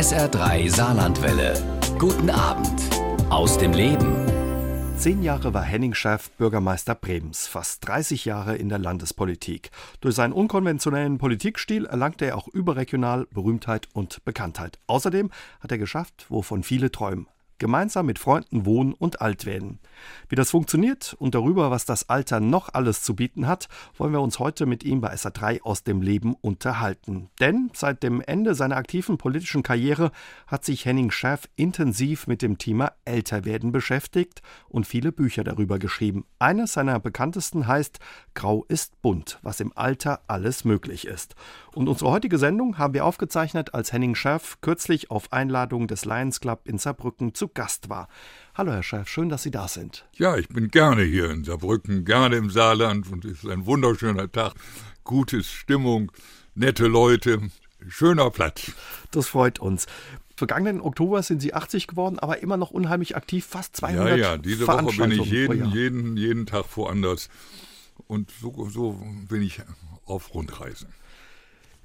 SR3 Saarlandwelle. Guten Abend aus dem Leben. Zehn Jahre war Henning Schäff Bürgermeister Bremens, fast 30 Jahre in der Landespolitik. Durch seinen unkonventionellen Politikstil erlangte er auch überregional Berühmtheit und Bekanntheit. Außerdem hat er geschafft, wovon viele träumen gemeinsam mit Freunden wohnen und alt werden. Wie das funktioniert und darüber, was das Alter noch alles zu bieten hat, wollen wir uns heute mit ihm bei SA3 aus dem Leben unterhalten. Denn seit dem Ende seiner aktiven politischen Karriere hat sich Henning Schäff intensiv mit dem Thema Älterwerden beschäftigt und viele Bücher darüber geschrieben. Eines seiner bekanntesten heißt Grau ist bunt, was im Alter alles möglich ist. Und unsere heutige Sendung haben wir aufgezeichnet, als Henning Schäff kürzlich auf Einladung des Lions Club in Saarbrücken zu Gast war. Hallo Herr Chef, schön, dass Sie da sind. Ja, ich bin gerne hier in Saarbrücken, gerne im Saarland und es ist ein wunderschöner Tag, gute Stimmung, nette Leute, schöner Platz. Das freut uns. Vergangenen Oktober sind Sie 80 geworden, aber immer noch unheimlich aktiv, fast 200 Ja, ja, diese Woche bin ich jeden, jeden, jeden Tag woanders und so, so bin ich auf Rundreise.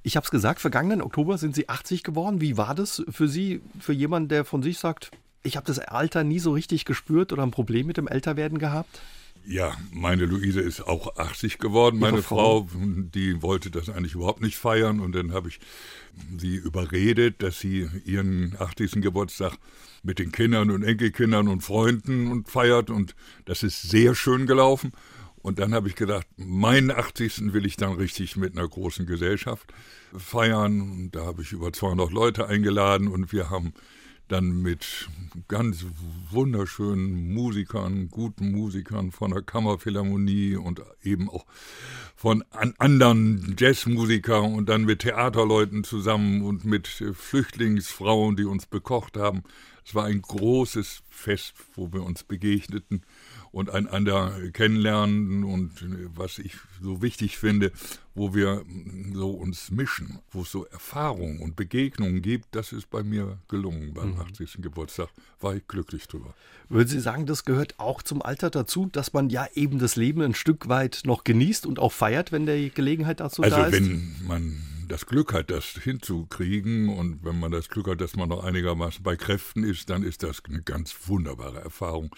Ich habe es gesagt, vergangenen Oktober sind Sie 80 geworden. Wie war das für Sie, für jemanden, der von sich sagt, ich habe das Alter nie so richtig gespürt oder ein Problem mit dem Älterwerden gehabt? Ja, meine Luise ist auch 80 geworden, meine Frau. Frau. Die wollte das eigentlich überhaupt nicht feiern und dann habe ich sie überredet, dass sie ihren 80. Geburtstag mit den Kindern und Enkelkindern und Freunden und feiert und das ist sehr schön gelaufen. Und dann habe ich gedacht, meinen 80. will ich dann richtig mit einer großen Gesellschaft feiern. Und da habe ich über 200 Leute eingeladen und wir haben dann mit ganz wunderschönen Musikern, guten Musikern von der Kammerphilharmonie und eben auch von an anderen Jazzmusikern und dann mit Theaterleuten zusammen und mit Flüchtlingsfrauen, die uns bekocht haben. Es war ein großes Fest, wo wir uns begegneten und einander kennenlernen und was ich so wichtig finde, wo wir so uns mischen, wo es so Erfahrungen und Begegnungen gibt, das ist bei mir gelungen beim mhm. 80. Geburtstag. War ich glücklich drüber. Würden Sie sagen, das gehört auch zum Alter dazu, dass man ja eben das Leben ein Stück weit noch genießt und auch feiert, wenn die Gelegenheit dazu also da ist? Also wenn man das Glück hat, das hinzukriegen und wenn man das Glück hat, dass man noch einigermaßen bei Kräften ist, dann ist das eine ganz wunderbare Erfahrung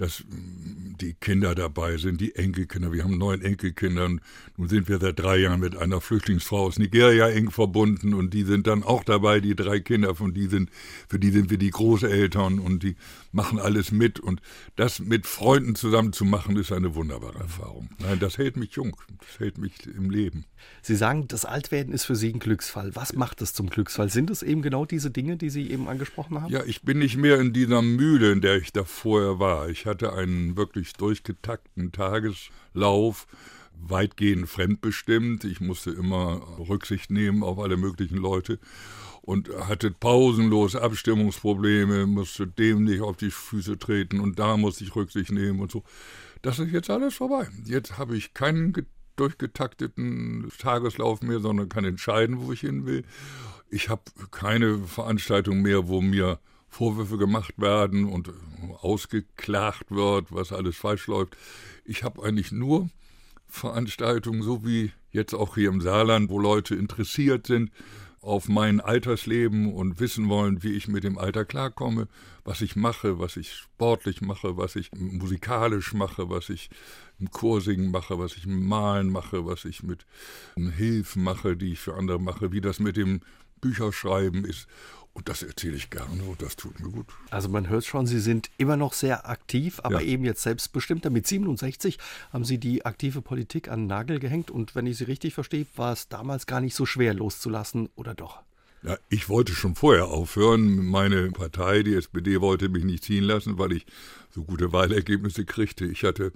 dass mm, die Kinder dabei sind, die Enkelkinder. Wir haben neun Enkelkinder. Nun sind wir seit drei Jahren mit einer Flüchtlingsfrau aus Nigeria eng verbunden und die sind dann auch dabei, die drei Kinder, von die sind, für die sind wir die Großeltern und die machen alles mit. Und das mit Freunden zusammen zu machen, ist eine wunderbare Erfahrung. Nein, das hält mich jung, das hält mich im Leben. Sie sagen, das Altwerden ist für Sie ein Glücksfall. Was macht es zum Glücksfall? Sind es eben genau diese Dinge, die Sie eben angesprochen haben? Ja, ich bin nicht mehr in dieser Mühle, in der ich da vorher war. Ich hatte einen wirklich durchgetakten Tageslauf, weitgehend fremdbestimmt. Ich musste immer Rücksicht nehmen auf alle möglichen Leute und hatte pausenlos Abstimmungsprobleme, musste dem nicht auf die Füße treten und da musste ich Rücksicht nehmen und so. Das ist jetzt alles vorbei. Jetzt habe ich keinen durchgetakteten Tageslauf mehr, sondern kann entscheiden, wo ich hin will. Ich habe keine Veranstaltung mehr, wo mir Vorwürfe gemacht werden und ausgeklagt wird, was alles falsch läuft. Ich habe eigentlich nur Veranstaltungen, so wie jetzt auch hier im Saarland, wo Leute interessiert sind auf mein Altersleben und wissen wollen, wie ich mit dem Alter klarkomme, was ich mache, was ich sportlich mache, was ich musikalisch mache, was ich im Chorsingen mache, was ich im Malen mache, was ich mit Hilfen mache, die ich für andere mache, wie das mit dem Bücherschreiben ist. Und das erzähle ich gerne und das tut mir gut. Also man hört schon, Sie sind immer noch sehr aktiv, aber ja. eben jetzt selbstbestimmter. Mit 67 haben Sie die aktive Politik an den Nagel gehängt und wenn ich Sie richtig verstehe, war es damals gar nicht so schwer loszulassen, oder doch? Ja, ich wollte schon vorher aufhören. Meine Partei, die SPD, wollte mich nicht ziehen lassen, weil ich so gute Wahlergebnisse kriegte. Ich hatte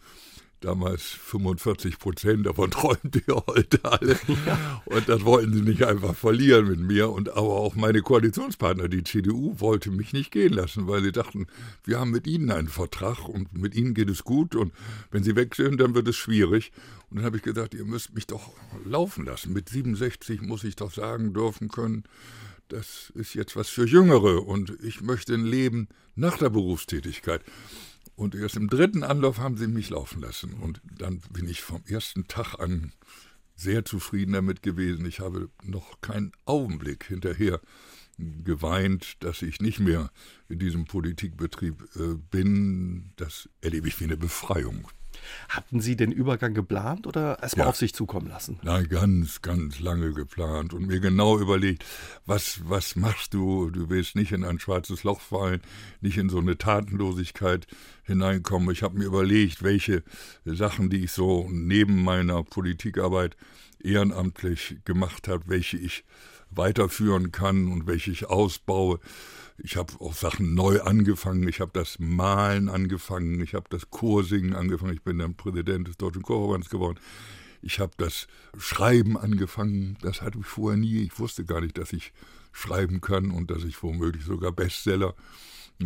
damals 45 Prozent, davon träumte ihr heute alle. Ja. Und das wollten sie nicht einfach verlieren mit mir. Und aber auch meine Koalitionspartner, die CDU, wollte mich nicht gehen lassen, weil sie dachten, wir haben mit ihnen einen Vertrag und mit ihnen geht es gut. Und wenn sie weg sind, dann wird es schwierig. Und dann habe ich gesagt, ihr müsst mich doch laufen lassen. Mit 67 muss ich doch sagen dürfen können, das ist jetzt was für Jüngere und ich möchte ein Leben nach der Berufstätigkeit. Und erst im dritten Anlauf haben sie mich laufen lassen. Und dann bin ich vom ersten Tag an sehr zufrieden damit gewesen. Ich habe noch keinen Augenblick hinterher geweint, dass ich nicht mehr in diesem Politikbetrieb äh, bin. Das erlebe ich wie eine Befreiung. Hatten Sie den Übergang geplant oder erstmal ja. auf sich zukommen lassen? Nein, ganz, ganz lange geplant und mir genau überlegt, was, was machst du? Du willst nicht in ein schwarzes Loch fallen, nicht in so eine Tatenlosigkeit hineinkommen. Ich habe mir überlegt, welche Sachen, die ich so neben meiner Politikarbeit ehrenamtlich gemacht habe, welche ich weiterführen kann und welche ich ausbaue. Ich habe auch Sachen neu angefangen. Ich habe das Malen angefangen. Ich habe das Chorsingen angefangen. Ich bin dann Präsident des Deutschen Chorverbands geworden. Ich habe das Schreiben angefangen. Das hatte ich vorher nie. Ich wusste gar nicht, dass ich schreiben kann und dass ich womöglich sogar Bestseller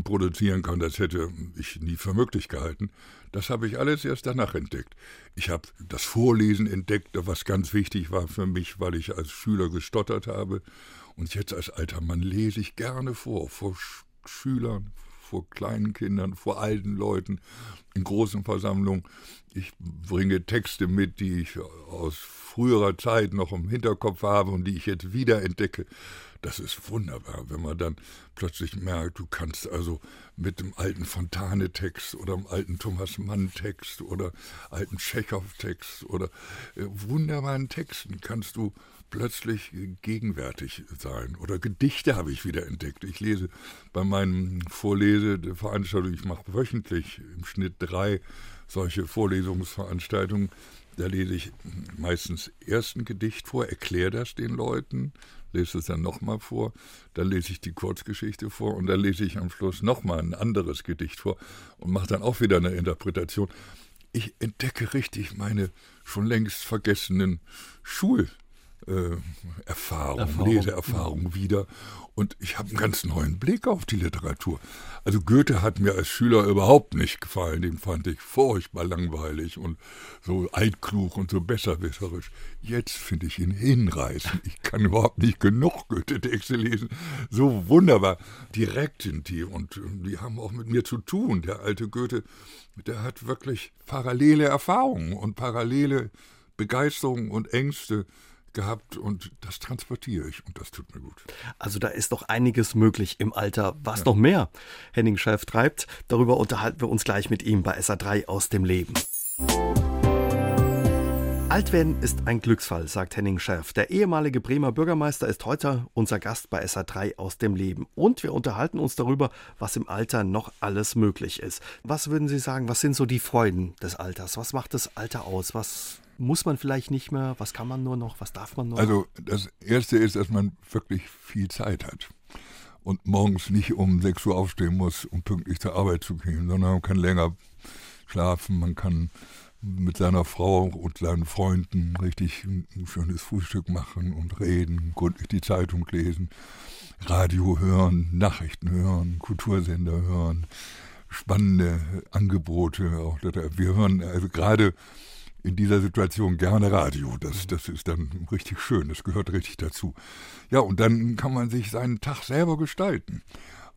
produzieren kann. Das hätte ich nie für möglich gehalten. Das habe ich alles erst danach entdeckt. Ich habe das Vorlesen entdeckt, was ganz wichtig war für mich, weil ich als Schüler gestottert habe und jetzt als alter Mann lese ich gerne vor, vor Schülern, vor kleinen Kindern, vor alten Leuten, in großen Versammlungen. Ich bringe Texte mit, die ich aus früherer Zeit noch im Hinterkopf habe und die ich jetzt wieder entdecke. Das ist wunderbar, wenn man dann plötzlich merkt, du kannst also mit dem alten Fontane-Text oder dem alten Thomas Mann-Text oder alten Tschechow-Text oder äh, wunderbaren Texten kannst du plötzlich gegenwärtig sein. Oder Gedichte habe ich wieder entdeckt. Ich lese bei meinen Vorleseveranstaltungen, ich mache wöchentlich im Schnitt drei solche Vorlesungsveranstaltungen. Da lese ich meistens erst ein Gedicht vor, erkläre das den Leuten, lese es dann nochmal vor, dann lese ich die Kurzgeschichte vor und dann lese ich am Schluss nochmal ein anderes Gedicht vor und mache dann auch wieder eine Interpretation. Ich entdecke richtig meine schon längst vergessenen Schul- äh, Erfahrung, Erfahrung, Leseerfahrung wieder. Und ich habe einen ganz neuen Blick auf die Literatur. Also Goethe hat mir als Schüler überhaupt nicht gefallen. Den fand ich furchtbar langweilig und so altklug und so besserwisserisch. Jetzt finde ich ihn hinreißend. Ich kann überhaupt nicht genug Goethe-Texte lesen. So wunderbar. Direkt sind die und die haben auch mit mir zu tun. Der alte Goethe, der hat wirklich parallele Erfahrungen und parallele Begeisterung und Ängste gehabt und das transportiere ich und das tut mir gut. Also da ist doch einiges möglich im Alter. Was ja. noch mehr Henning Schäf treibt, darüber unterhalten wir uns gleich mit ihm bei SA3 aus dem Leben. Altwerden ist ein Glücksfall, sagt Henning Schärf. Der ehemalige Bremer Bürgermeister ist heute unser Gast bei SA3 aus dem Leben. Und wir unterhalten uns darüber, was im Alter noch alles möglich ist. Was würden Sie sagen, was sind so die Freuden des Alters? Was macht das Alter aus? Was muss man vielleicht nicht mehr? Was kann man nur noch? Was darf man nur Also das Erste ist, dass man wirklich viel Zeit hat und morgens nicht um 6 Uhr aufstehen muss, um pünktlich zur Arbeit zu gehen, sondern man kann länger schlafen, man kann mit seiner Frau und seinen Freunden richtig ein schönes Frühstück machen und reden, gründlich die Zeitung lesen, Radio hören, Nachrichten hören, Kultursender hören, spannende Angebote. Auch wir hören also gerade in dieser Situation gerne Radio. Das, das ist dann richtig schön, das gehört richtig dazu. Ja, und dann kann man sich seinen Tag selber gestalten.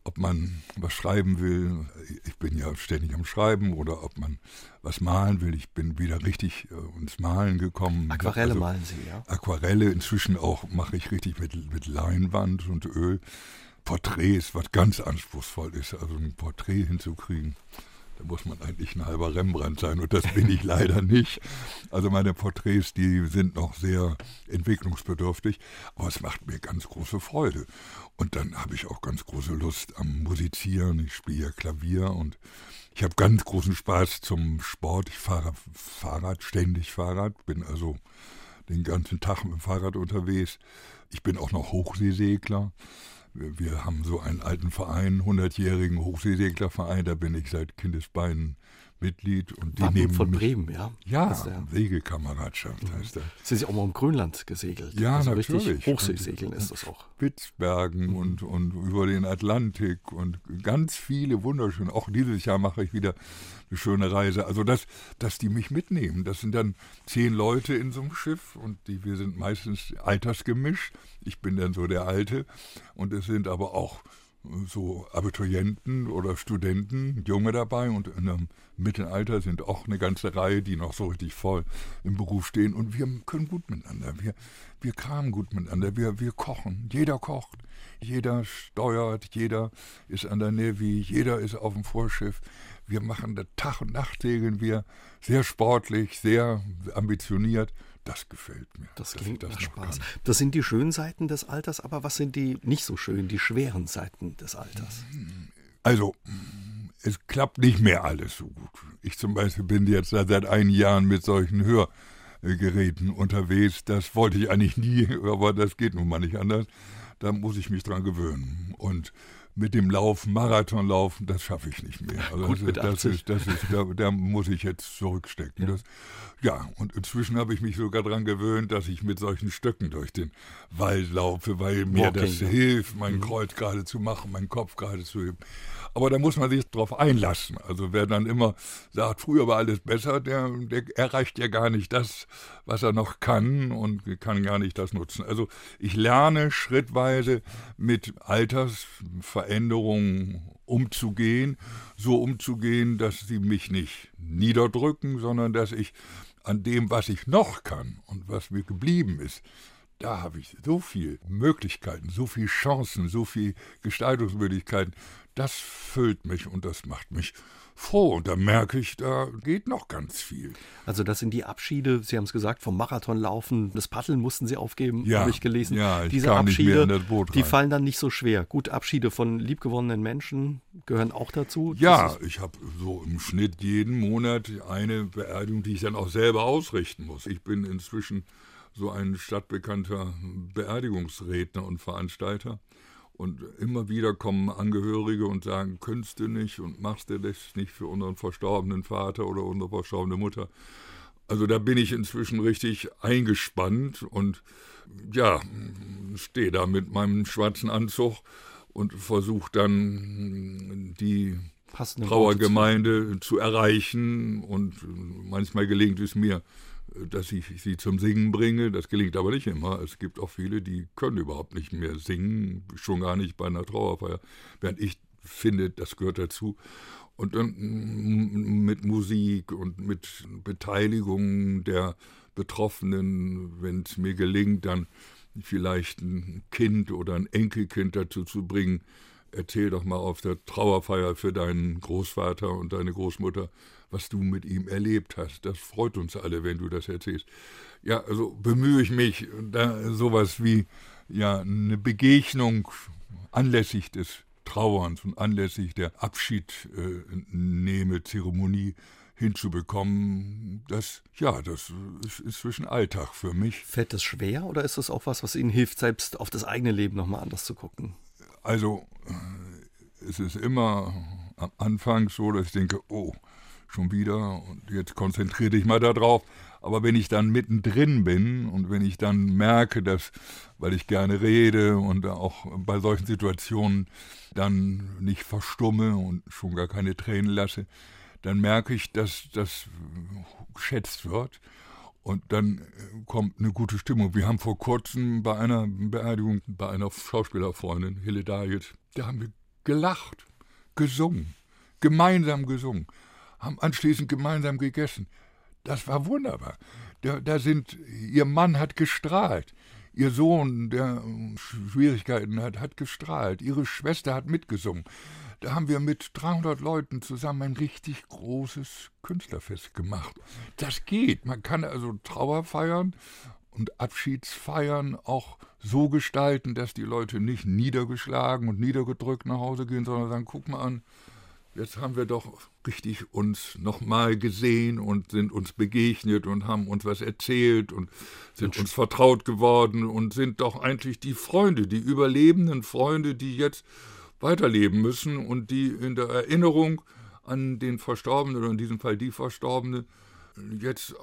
Ob man was schreiben will, ich bin ja ständig am Schreiben, oder ob man was malen will. Ich bin wieder richtig äh, ins Malen gekommen. Aquarelle also, malen Sie, ja? Aquarelle, inzwischen auch mache ich richtig mit, mit Leinwand und Öl. Porträts, was ganz anspruchsvoll ist, also ein Porträt hinzukriegen. Muss man eigentlich ein halber Rembrandt sein und das bin ich leider nicht. Also meine Porträts, die sind noch sehr entwicklungsbedürftig, aber es macht mir ganz große Freude. Und dann habe ich auch ganz große Lust am Musizieren. Ich spiele ja Klavier und ich habe ganz großen Spaß zum Sport. Ich fahre Fahrrad, ständig Fahrrad, bin also den ganzen Tag mit dem Fahrrad unterwegs. Ich bin auch noch Hochseesegler. Wir haben so einen alten Verein, 100-jährigen Hochseeseglerverein, da bin ich seit Kindesbeinen Mitglied. Und die Wappen nehmen von mich, Bremen, ja? Ja, Segelkameradschaft mhm. heißt das. Sind Sie auch mal im Grönland gesegelt? Ja, also natürlich. Hochseesegeln ist das auch. Spitzbergen mhm. und, und über den Atlantik und ganz viele wunderschöne. Auch dieses Jahr mache ich wieder eine schöne Reise. Also, dass, dass die mich mitnehmen. Das sind dann zehn Leute in so einem Schiff und die, wir sind meistens altersgemischt. Ich bin dann so der Alte. Und es sind aber auch so Abiturienten oder Studenten, Junge dabei und in einem Mittelalter sind auch eine ganze Reihe, die noch so richtig voll im Beruf stehen und wir können gut miteinander, wir, wir kramen gut miteinander, wir, wir kochen, jeder kocht, jeder steuert, jeder ist an der Navy, jeder ist auf dem Vorschiff, wir machen da Tag und Nacht segeln wir, sehr sportlich, sehr ambitioniert das gefällt mir. Das klingt nach Spaß. Das sind die schönen Seiten des Alters, aber was sind die nicht so schönen, die schweren Seiten des Alters? Also, es klappt nicht mehr alles so gut. Ich zum Beispiel bin jetzt seit einigen Jahren mit solchen Hörgeräten unterwegs. Das wollte ich eigentlich nie, aber das geht nun mal nicht anders. Da muss ich mich dran gewöhnen. Und mit dem Laufen, Marathonlaufen, das schaffe ich nicht mehr. Also Gut, mit das, ist, das ist, da, da, muss ich jetzt zurückstecken. Ja. Das, ja, und inzwischen habe ich mich sogar daran gewöhnt, dass ich mit solchen Stöcken durch den Wald laufe, weil mir Walking, das hilft, mein mhm. Kreuz gerade zu machen, meinen Kopf gerade zu heben. Aber da muss man sich darauf einlassen. Also wer dann immer sagt, früher war alles besser, der, der erreicht ja gar nicht das, was er noch kann und kann gar nicht das nutzen. Also ich lerne schrittweise mit Altersveränderungen umzugehen, so umzugehen, dass sie mich nicht niederdrücken, sondern dass ich an dem, was ich noch kann und was mir geblieben ist, da habe ich so viele Möglichkeiten, so viele Chancen, so viele Gestaltungsmöglichkeiten. Das füllt mich und das macht mich froh. Und da merke ich, da geht noch ganz viel. Also das sind die Abschiede, Sie haben es gesagt, vom Marathonlaufen, das Paddeln mussten Sie aufgeben, ja, habe ich gelesen. Ja, ich Diese Abschiede, die fallen dann nicht so schwer. Gut, Abschiede von liebgewonnenen Menschen gehören auch dazu. Ja, ich habe so im Schnitt jeden Monat eine Beerdigung, die ich dann auch selber ausrichten muss. Ich bin inzwischen so ein stadtbekannter Beerdigungsredner und Veranstalter. Und immer wieder kommen Angehörige und sagen, könntest du nicht und machst du das nicht für unseren verstorbenen Vater oder unsere verstorbene Mutter. Also da bin ich inzwischen richtig eingespannt und ja, stehe da mit meinem schwarzen Anzug und versuche dann die Trauergemeinde zu erreichen und manchmal gelingt es mir, dass ich sie zum Singen bringe. Das gelingt aber nicht immer. Es gibt auch viele, die können überhaupt nicht mehr singen, schon gar nicht bei einer Trauerfeier. Während ich finde, das gehört dazu. Und dann mit Musik und mit Beteiligung der Betroffenen, wenn es mir gelingt, dann vielleicht ein Kind oder ein Enkelkind dazu zu bringen, erzähl doch mal auf der Trauerfeier für deinen Großvater und deine Großmutter, was du mit ihm erlebt hast. Das freut uns alle, wenn du das erzählst. Ja, also bemühe ich mich, da sowas wie ja eine Begegnung anlässlich des Trauerns und anlässlich der Abschiednehme-Zeremonie hinzubekommen, das, ja, das ist inzwischen Alltag für mich. Fällt das schwer oder ist das auch was, was Ihnen hilft, selbst auf das eigene Leben nochmal anders zu gucken? Also, es ist immer am Anfang so, dass ich denke, oh, schon wieder und jetzt konzentriere dich mal darauf. Aber wenn ich dann mittendrin bin und wenn ich dann merke, dass, weil ich gerne rede und auch bei solchen Situationen dann nicht verstumme und schon gar keine Tränen lasse, dann merke ich, dass das geschätzt wird. Und dann kommt eine gute Stimmung. Wir haben vor kurzem bei einer Beerdigung bei einer Schauspielerfreundin, Hille Dahlet, da haben wir gelacht, gesungen, gemeinsam gesungen haben anschließend gemeinsam gegessen. Das war wunderbar. Da, da sind, ihr Mann hat gestrahlt. Ihr Sohn, der Schwierigkeiten hat, hat gestrahlt. Ihre Schwester hat mitgesungen. Da haben wir mit 300 Leuten zusammen ein richtig großes Künstlerfest gemacht. Das geht. Man kann also Trauer feiern und Abschiedsfeiern auch so gestalten, dass die Leute nicht niedergeschlagen und niedergedrückt nach Hause gehen, sondern sagen, guck mal an, jetzt haben wir doch richtig uns nochmal gesehen und sind uns begegnet und haben uns was erzählt und sind uns vertraut geworden und sind doch eigentlich die Freunde, die überlebenden Freunde, die jetzt weiterleben müssen und die in der Erinnerung an den Verstorbenen oder in diesem Fall die Verstorbene jetzt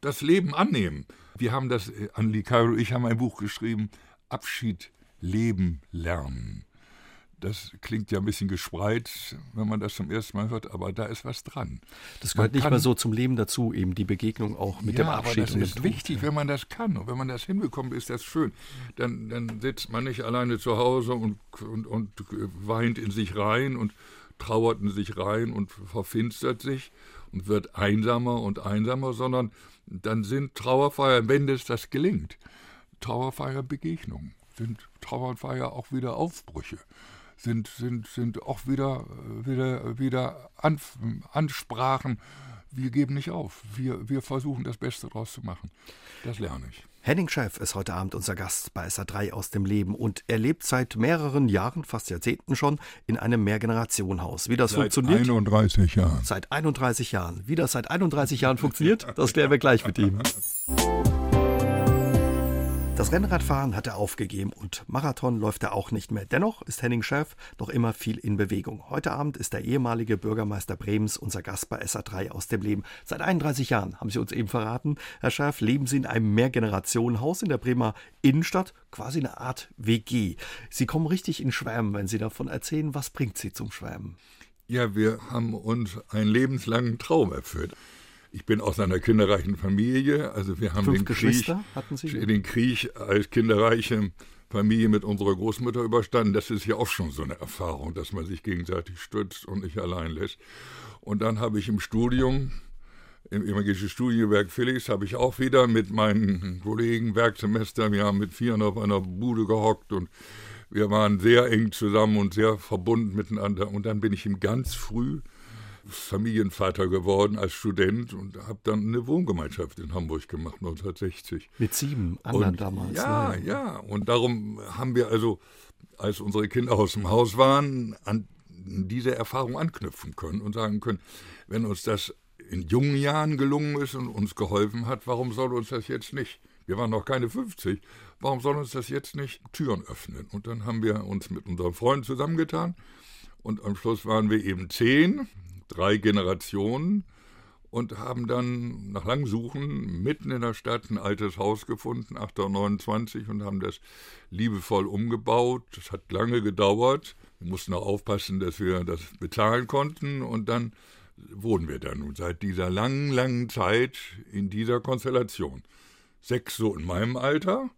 das Leben annehmen. Wir haben das, Anneli Cairo, ich habe ein Buch geschrieben, Abschied, Leben, Lernen Das klingt ja ein bisschen gespreit, wenn man das zum ersten Mal hört, aber da ist was dran. Das gehört man nicht kann, mehr so zum Leben dazu, eben die Begegnung auch mit ja, dem Abschied. Aber das ist wichtig, wenn man das kann und wenn man das hinbekommt, ist das schön. Dann, dann sitzt man nicht alleine zu Hause und, und, und weint in sich rein und trauert in sich rein und verfinstert sich und wird einsamer und einsamer, sondern dann sind Trauerfeiern, wenn es das gelingt, Trauerfeier Begegnungen, sind Trauerfeier auch wieder Aufbrüche sind, sind, sind auch wieder, wieder, wieder Ansprachen. Wir geben nicht auf. Wir, wir versuchen das Beste daraus zu machen. Das lerne ich. Henning Scheff ist heute Abend unser Gast bei SA3 aus dem Leben und er lebt seit mehreren Jahren, fast Jahrzehnten schon, in einem Mehrgenerationenhaus. Wie das seit funktioniert? Seit 31 Jahren. Seit 31 Jahren. Wie das seit 31 Jahren funktioniert, das klären wir gleich mit ihm. Das Rennradfahren hat er aufgegeben und Marathon läuft er auch nicht mehr. Dennoch ist Henning Schärf noch immer viel in Bewegung. Heute Abend ist der ehemalige Bürgermeister Brems unser Gast bei SA3 aus dem Leben. Seit 31 Jahren, haben Sie uns eben verraten, Herr Schärf, leben Sie in einem Mehrgenerationenhaus in der Bremer Innenstadt, quasi eine Art WG. Sie kommen richtig in Schwärmen, wenn Sie davon erzählen. Was bringt Sie zum Schwärmen? Ja, wir haben uns einen lebenslangen Traum erfüllt. Ich bin aus einer kinderreichen Familie, also wir haben den Krieg, den Krieg als kinderreiche Familie mit unserer Großmutter überstanden. Das ist ja auch schon so eine Erfahrung, dass man sich gegenseitig stützt und nicht allein lässt. Und dann habe ich im Studium, im Evangelischen Studienwerk Felix, habe ich auch wieder mit meinen Kollegen Werksemester, wir haben mit vier auf einer Bude gehockt und wir waren sehr eng zusammen und sehr verbunden miteinander. Und dann bin ich ihm ganz früh Familienvater geworden als Student und habe dann eine Wohngemeinschaft in Hamburg gemacht, 1960. Mit sieben anderen und, damals. Ja, ne? ja. Und darum haben wir also, als unsere Kinder aus dem Haus waren, an diese Erfahrung anknüpfen können und sagen können, wenn uns das in jungen Jahren gelungen ist und uns geholfen hat, warum soll uns das jetzt nicht? Wir waren noch keine 50. Warum soll uns das jetzt nicht Türen öffnen? Und dann haben wir uns mit unseren Freunden zusammengetan und am Schluss waren wir eben zehn drei Generationen und haben dann nach langem Suchen mitten in der Stadt ein altes Haus gefunden, 829, und haben das liebevoll umgebaut. Das hat lange gedauert. Wir mussten auch aufpassen, dass wir das bezahlen konnten und dann wohnen wir dann nun seit dieser langen, langen Zeit in dieser Konstellation. Sechs so in meinem Alter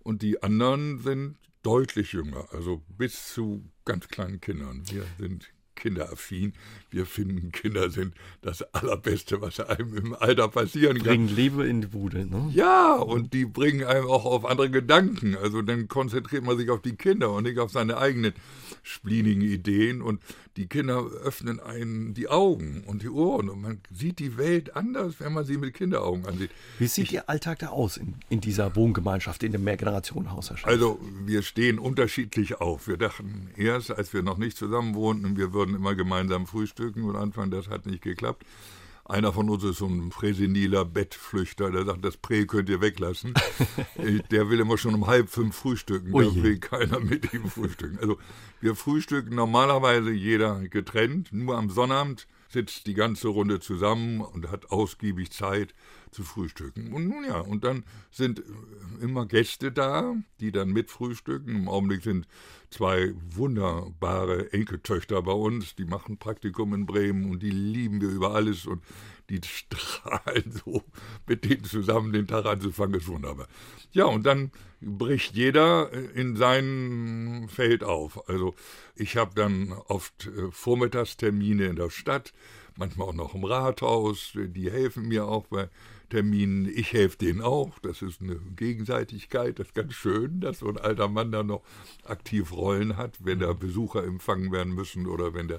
und die anderen sind deutlich jünger, also bis zu ganz kleinen Kindern. Wir sind kinderaffin. Wir finden, Kinder sind das Allerbeste, was einem im Alter passieren kann. Bringen Liebe in die Bude, ne? Ja, und die bringen einem auch auf andere Gedanken. Also dann konzentriert man sich auf die Kinder und nicht auf seine eigenen splinigen Ideen. Und die Kinder öffnen einen die Augen und die Ohren. Und man sieht die Welt anders, wenn man sie mit Kinderaugen ansieht. Wie sieht ich, Ihr Alltag da aus in, in dieser Wohngemeinschaft, in dem Mehrgenerationenhaus? Also wir stehen unterschiedlich auf. Wir dachten erst, als wir noch nicht zusammen wohnten, wir würden immer gemeinsam frühstücken und anfangen, das hat nicht geklappt. Einer von uns ist so ein freseniler Bettflüchter, der sagt, das Prä könnt ihr weglassen. der will immer schon um halb fünf frühstücken, da will keiner mit ihm frühstücken. Also wir frühstücken normalerweise jeder getrennt, nur am Sonnabend sitzt die ganze Runde zusammen und hat ausgiebig Zeit zu frühstücken. Und nun ja, und dann sind immer Gäste da, die dann mit frühstücken. Im Augenblick sind zwei wunderbare Enkeltöchter bei uns, die machen Praktikum in Bremen und die lieben wir über alles und die strahlen so, mit denen zusammen den Tag anzufangen, ist wunderbar. Ja, und dann bricht jeder in sein Feld auf. Also ich habe dann oft äh, Vormittagstermine in der Stadt, manchmal auch noch im Rathaus, die helfen mir auch bei Terminen. Ich helfe denen auch. Das ist eine Gegenseitigkeit. Das ist ganz schön, dass so ein alter Mann da noch aktiv Rollen hat, wenn da Besucher empfangen werden müssen oder wenn da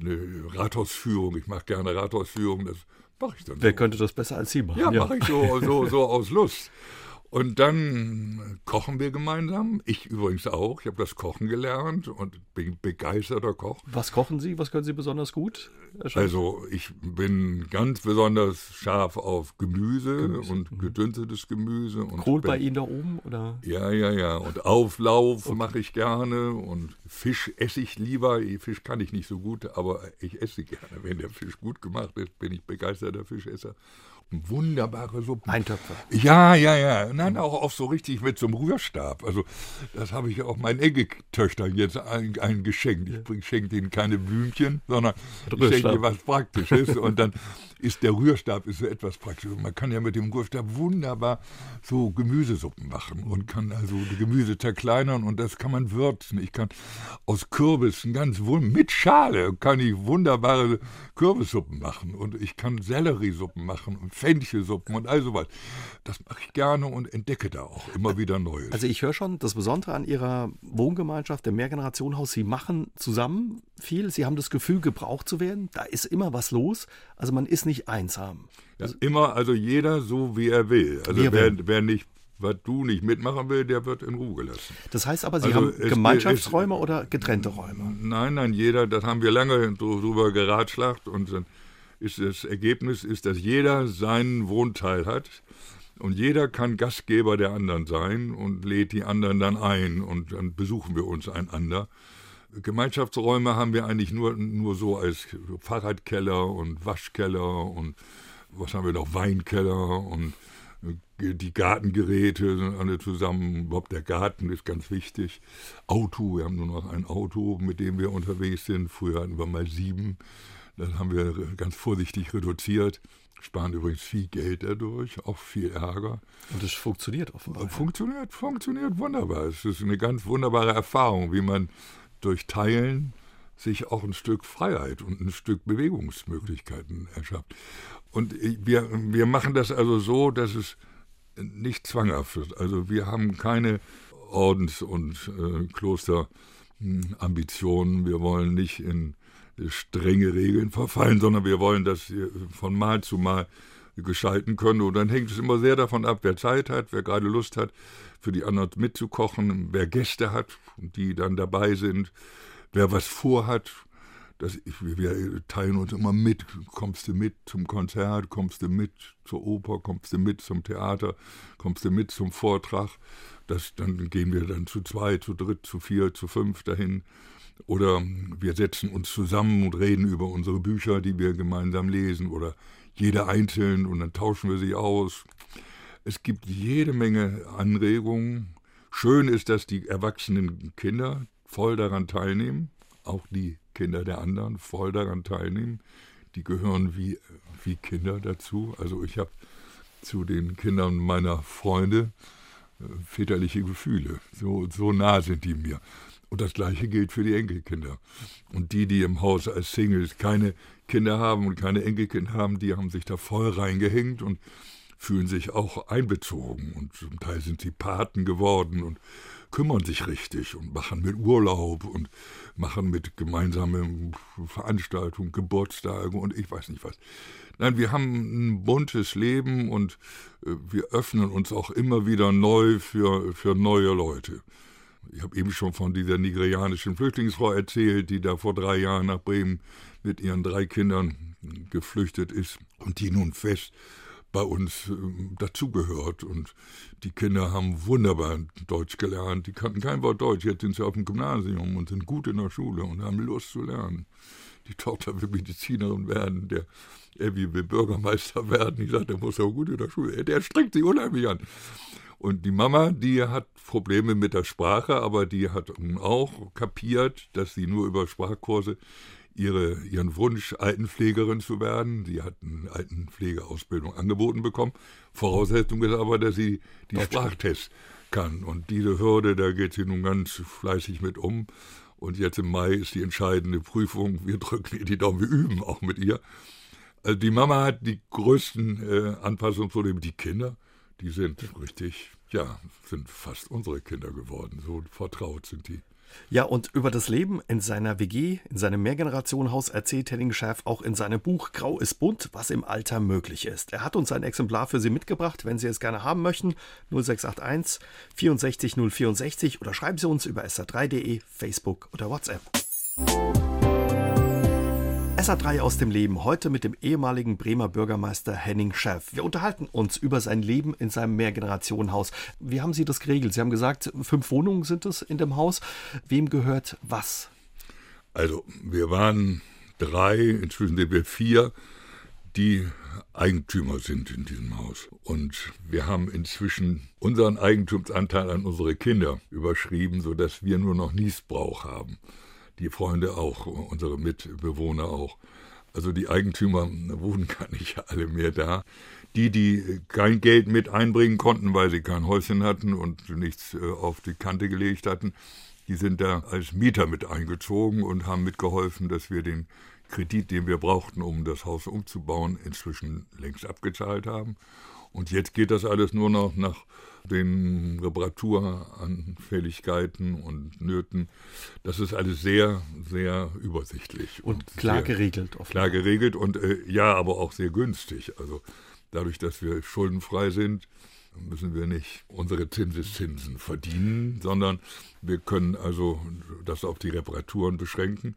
eine Rathausführung, ich mache gerne Rathausführung, das mache ich dann. Wer so. könnte das besser als Sie machen? Ja, ja. mache ich so, so, so aus Lust. Und dann kochen wir gemeinsam. Ich übrigens auch. Ich habe das Kochen gelernt und bin begeisterter Koch. Was kochen Sie? Was können Sie besonders gut? Also ich bin ganz besonders scharf auf Gemüse, Gemüse. und mhm. gedünstetes Gemüse. Und Kohl bei Ihnen da oben? Oder? Ja, ja, ja. Und Auflauf okay. mache ich gerne und Fisch esse ich lieber. Fisch kann ich nicht so gut, aber ich esse gerne. Wenn der Fisch gut gemacht ist, bin ich begeisterter Fischesser. Suppen, wunderbare Suppen. Eintöpfe. Ja, ja, ja. Nein, auch, auch so richtig mit so einem Rührstab. Also das habe ich auch meinen Enkeltöchtern jetzt eingeschenkt. Ein ich schenke denen keine Blümchen, sondern ich schenke ihnen was Praktisches. und dann ist der Rührstab ist so etwas praktisch. Man kann ja mit dem Rührstab wunderbar so Gemüsesuppen machen und kann also die Gemüse zerkleinern und das kann man würzen. Ich kann aus Kürbissen ganz mit Schale kann ich wunderbare Kürbissuppen machen und ich kann Selleriesuppen machen und Fenchelsuppen und all sowas. Das mache ich gerne und entdecke da auch immer wieder Neues. Also ich höre schon das Besondere an Ihrer Wohngemeinschaft, dem Mehrgenerationenhaus, Sie machen zusammen viel, Sie haben das Gefühl, gebraucht zu werden. Da ist immer was los. Also man ist nicht einsam. Ja, immer, also jeder so, wie er will. Also wer, will. wer nicht was du nicht mitmachen will, der wird in Ruhe gelassen. Das heißt aber, Sie also haben Gemeinschaftsräume es, oder getrennte Räume? Nein, nein, jeder, das haben wir lange drüber geratschlagt und dann ist das Ergebnis ist, dass jeder seinen Wohnteil hat und jeder kann Gastgeber der anderen sein und lädt die anderen dann ein und dann besuchen wir uns einander. Gemeinschaftsräume haben wir eigentlich nur, nur so als Fahrradkeller und Waschkeller und was haben wir noch, Weinkeller und äh, die Gartengeräte sind alle zusammen. Überhaupt der Garten ist ganz wichtig. Auto, wir haben nur noch ein Auto, mit dem wir unterwegs sind. Früher hatten wir mal sieben. Das haben wir ganz vorsichtig reduziert. Sparen übrigens viel Geld dadurch, auch viel Ärger. Und es funktioniert offenbar. Funktioniert, funktioniert wunderbar. Es ist eine ganz wunderbare Erfahrung, wie man durch Teilen sich auch ein Stück Freiheit und ein Stück Bewegungsmöglichkeiten erschafft. Und wir, wir machen das also so, dass es nicht zwanghaft wird. Also wir haben keine Ordens- und äh, Klosterambitionen. Wir wollen nicht in strenge Regeln verfallen, sondern wir wollen das von Mal zu Mal gestalten können. Und dann hängt es immer sehr davon ab, wer Zeit hat, wer gerade Lust hat, für die anderen mitzukochen, wer Gäste hat, die dann dabei sind, wer was vorhat, das, wir teilen uns immer mit. Kommst du mit zum Konzert, kommst du mit zur Oper, kommst du mit zum Theater, kommst du mit zum Vortrag. Das, dann gehen wir dann zu zwei, zu dritt, zu vier, zu fünf dahin. Oder wir setzen uns zusammen und reden über unsere Bücher, die wir gemeinsam lesen. Oder jeder einzeln und dann tauschen wir sie aus. Es gibt jede Menge Anregungen. Schön ist, dass die erwachsenen Kinder voll daran teilnehmen, auch die Kinder der anderen voll daran teilnehmen. Die gehören wie, wie Kinder dazu. Also ich habe zu den Kindern meiner Freunde äh, väterliche Gefühle. So, so nah sind die mir. Und das Gleiche gilt für die Enkelkinder. Und die, die im Haus als Singles keine Kinder haben und keine Enkelkinder haben, die haben sich da voll reingehängt und fühlen sich auch einbezogen. Und zum Teil sind sie Paten geworden und kümmern sich richtig und machen mit Urlaub und machen mit gemeinsamen Veranstaltungen, Geburtstagen und ich weiß nicht was. Nein, wir haben ein buntes Leben und äh, wir öffnen uns auch immer wieder neu für, für neue Leute. Ich habe eben schon von dieser nigerianischen Flüchtlingsfrau erzählt, die da vor drei Jahren nach Bremen mit ihren drei Kindern geflüchtet ist und die nun fest bei uns äh, dazugehört. Und die Kinder haben wunderbar Deutsch gelernt. Die kannten kein Wort Deutsch. Jetzt sind sie auf dem Gymnasium und sind gut in der Schule und haben Lust zu lernen. Die Tochter will Medizinerin werden, der Evi will Bürgermeister werden. Ich sage, der muss auch gut in der Schule. Der strengt sich unheimlich an. Und die Mama, die hat Probleme mit der Sprache, aber die hat auch kapiert, dass sie nur über Sprachkurse ihre, ihren Wunsch, Altenpflegerin zu werden. Sie hat eine Altenpflegeausbildung angeboten bekommen. Voraussetzung ist aber, dass sie die Deutsch. Sprachtests kann. Und diese Hürde, da geht sie nun ganz fleißig mit um. Und jetzt im Mai ist die entscheidende Prüfung. Wir drücken ihr die Daumen, wir üben auch mit ihr. Also die Mama hat die größten äh, Anpassungsprobleme. Die Kinder, die sind richtig, ja, sind fast unsere Kinder geworden. So vertraut sind die. Ja, und über das Leben in seiner WG, in seinem Mehrgenerationenhaus erzählt Henning Schäf auch in seinem Buch Grau ist bunt, was im Alter möglich ist. Er hat uns ein Exemplar für Sie mitgebracht, wenn Sie es gerne haben möchten. 0681 64 064 oder schreiben Sie uns über sr3.de, Facebook oder WhatsApp. SA3 aus dem Leben, heute mit dem ehemaligen Bremer Bürgermeister Henning Schäff. Wir unterhalten uns über sein Leben in seinem Mehrgenerationenhaus. Wie haben Sie das geregelt? Sie haben gesagt, fünf Wohnungen sind es in dem Haus. Wem gehört was? Also, wir waren drei, inzwischen sind wir vier. die Eigentümer sind in diesem Haus. Und wir haben inzwischen unseren Eigentumsanteil an unsere Kinder überschrieben, sodass wir nur noch Niesbrauch haben. Die Freunde auch, unsere Mitbewohner auch. Also die Eigentümer wohnen gar nicht alle mehr da. Die, die kein Geld mit einbringen konnten, weil sie kein Häuschen hatten und nichts äh, auf die Kante gelegt hatten, die sind da als Mieter mit eingezogen und haben mitgeholfen, dass wir den Kredit, den wir brauchten, um das Haus umzubauen, inzwischen längst abgezahlt haben. Und jetzt geht das alles nur noch nach den Reparaturanfälligkeiten und Nöten. Das ist alles sehr, sehr übersichtlich. Und, und klar geregelt. Offenbar. Klar geregelt und äh, ja, aber auch sehr günstig. Also dadurch, dass wir schuldenfrei sind, müssen wir nicht unsere Zinseszinsen verdienen, sondern wir können also das auf die Reparaturen beschränken.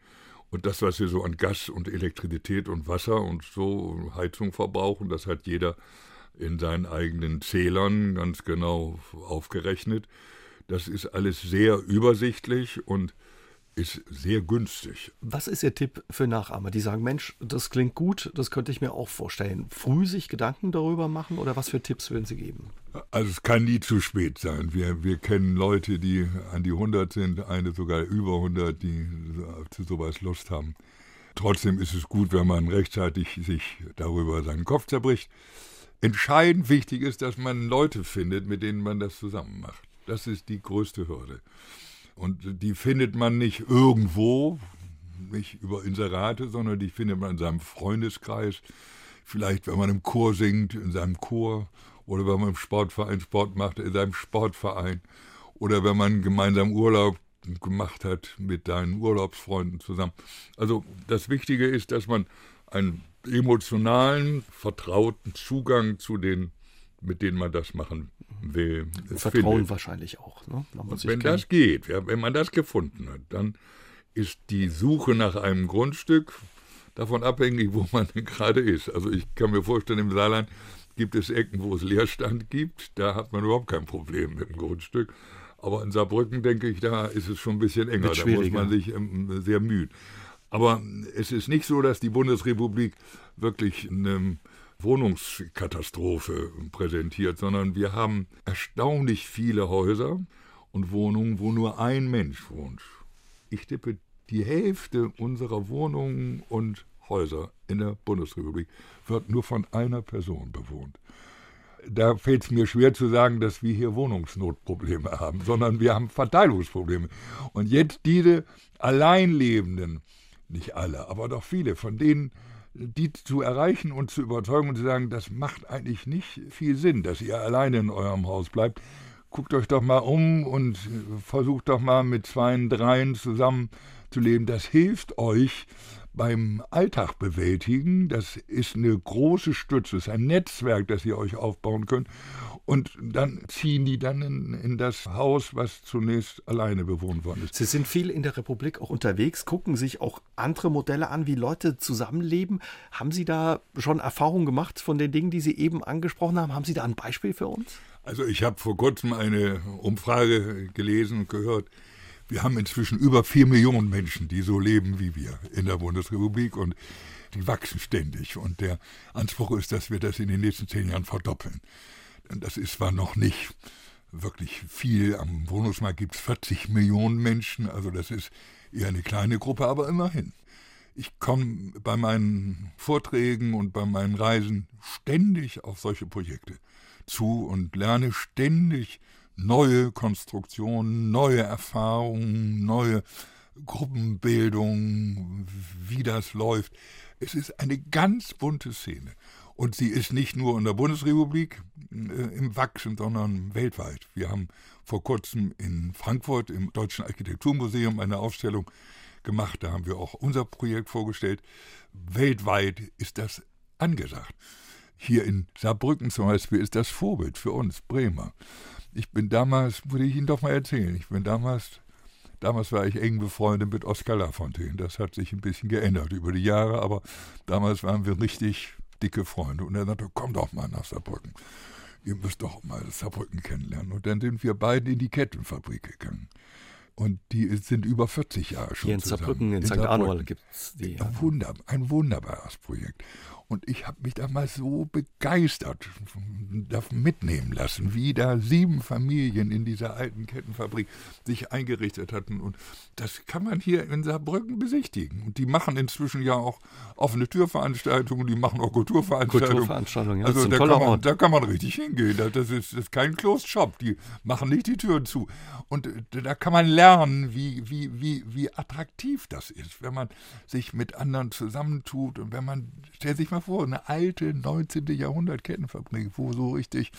Und das, was wir so an Gas und Elektrizität und Wasser und so Heizung verbrauchen, das hat jeder in seinen eigenen Zählern ganz genau aufgerechnet. Das ist alles sehr übersichtlich und ist sehr günstig. Was ist Ihr Tipp für Nachahmer, die sagen, Mensch, das klingt gut, das könnte ich mir auch vorstellen. Früh sich Gedanken darüber machen oder was für Tipps würden Sie geben? Also es kann nie zu spät sein. Wir, wir kennen Leute, die an die 100 sind, eine sogar über 100, die zu sowas Lust haben. Trotzdem ist es gut, wenn man rechtzeitig sich darüber seinen Kopf zerbricht. Entscheidend wichtig ist, dass man Leute findet, mit denen man das zusammen macht. Das ist die größte Hürde. Und die findet man nicht irgendwo, nicht über Inserate, sondern die findet man in seinem Freundeskreis. Vielleicht, wenn man im Chor singt, in seinem Chor. Oder wenn man im Sportverein Sport macht, in seinem Sportverein. Oder wenn man gemeinsam Urlaub gemacht hat mit deinen Urlaubsfreunden zusammen. Also das Wichtige ist, dass man einen emotionalen, vertrauten Zugang zu den, mit denen man das machen will. Vertrauen findet. wahrscheinlich auch. Ne? wenn das geht, ja, wenn man das gefunden hat, dann ist die Suche nach einem Grundstück davon abhängig, wo man gerade ist. Also ich kann mir vorstellen, im Saarland gibt es Ecken, wo es Leerstand gibt. Da hat man überhaupt kein Problem mit dem Grundstück. Aber in Saarbrücken, denke ich, da ist es schon ein bisschen enger. Da muss man sich ähm, sehr mühen. Aber es ist nicht so, dass die Bundesrepublik wirklich eine Wohnungskatastrophe präsentiert, sondern wir haben erstaunlich viele Häuser und Wohnungen, wo nur ein Mensch wohnt. Ich tippe, die Hälfte unserer Wohnungen und Häuser in der Bundesrepublik wird nur von einer Person bewohnt. Da fällt es mir schwer zu sagen, dass wir hier Wohnungsnotprobleme haben, sondern wir haben Verteilungsprobleme. Und jetzt diese Alleinlebenden, nicht alle, aber doch viele, von denen die zu erreichen und zu überzeugen und zu sagen, das macht eigentlich nicht viel Sinn, dass ihr alleine in eurem Haus bleibt. Guckt euch doch mal um und versucht doch mal mit zweien, dreien zusammen zu leben. Das hilft euch beim Alltag bewältigen. Das ist eine große Stütze, ist ein Netzwerk, das ihr euch aufbauen könnt. Und dann ziehen die dann in, in, das Haus, was zunächst alleine bewohnt worden ist. Sie sind viel in der Republik auch unterwegs, gucken sich auch andere Modelle an, wie Leute zusammenleben. Haben Sie da schon Erfahrungen gemacht von den Dingen, die Sie eben angesprochen haben? Haben Sie da ein Beispiel für uns? Also ich habe vor kurzem eine Umfrage gelesen und gehört. Wir haben inzwischen über vier Millionen Menschen, die so leben wie wir in der Bundesrepublik und die wachsen ständig. Und der Anspruch ist, dass wir das in den nächsten zehn Jahren verdoppeln. Das ist zwar noch nicht wirklich viel. Am Wohnungsmarkt gibt es 40 Millionen Menschen, also das ist eher eine kleine Gruppe, aber immerhin. Ich komme bei meinen Vorträgen und bei meinen Reisen ständig auf solche Projekte zu und lerne ständig neue Konstruktionen, neue Erfahrungen, neue Gruppenbildung, wie das läuft. Es ist eine ganz bunte Szene. Und sie ist nicht nur in der Bundesrepublik äh, im Wachsen, sondern weltweit. Wir haben vor kurzem in Frankfurt im Deutschen Architekturmuseum eine Ausstellung gemacht. Da haben wir auch unser Projekt vorgestellt. Weltweit ist das angesagt. Hier in Saarbrücken zum Beispiel ist das Vorbild für uns, Bremer. Ich bin damals, würde ich Ihnen doch mal erzählen, ich bin damals, damals war ich eng befreundet mit Oskar Lafontaine. Das hat sich ein bisschen geändert über die Jahre, aber damals waren wir richtig dicke Freunde. Und er sagte, komm doch mal nach Saarbrücken. Ihr müsst doch mal Saarbrücken kennenlernen. Und dann sind wir beide in die Kettenfabrik gegangen. Und die sind über 40 Jahre schon Hier in zusammen. Saarbrücken, in, in St. Arnold gibt es die. Ja. Wunder, ein wunderbares Projekt. Und ich habe mich damals so begeistert davon mitnehmen lassen, wie da sieben Familien in dieser alten Kettenfabrik sich eingerichtet hatten. Und das kann man hier in Saarbrücken besichtigen. Und die machen inzwischen ja auch offene Türveranstaltungen, die machen auch Kulturveranstaltungen. Kulturveranstaltungen, ja, also da kann, man, da kann man richtig hingehen. Das ist, das ist kein Closed Shop. Die machen nicht die Türen zu. Und äh, da kann man lernen, wie, wie, wie, wie attraktiv das ist, wenn man sich mit anderen zusammentut und wenn man, stellt sich mal vor, eine alte 19. Jahrhundert Kettenfabrik, wo so richtig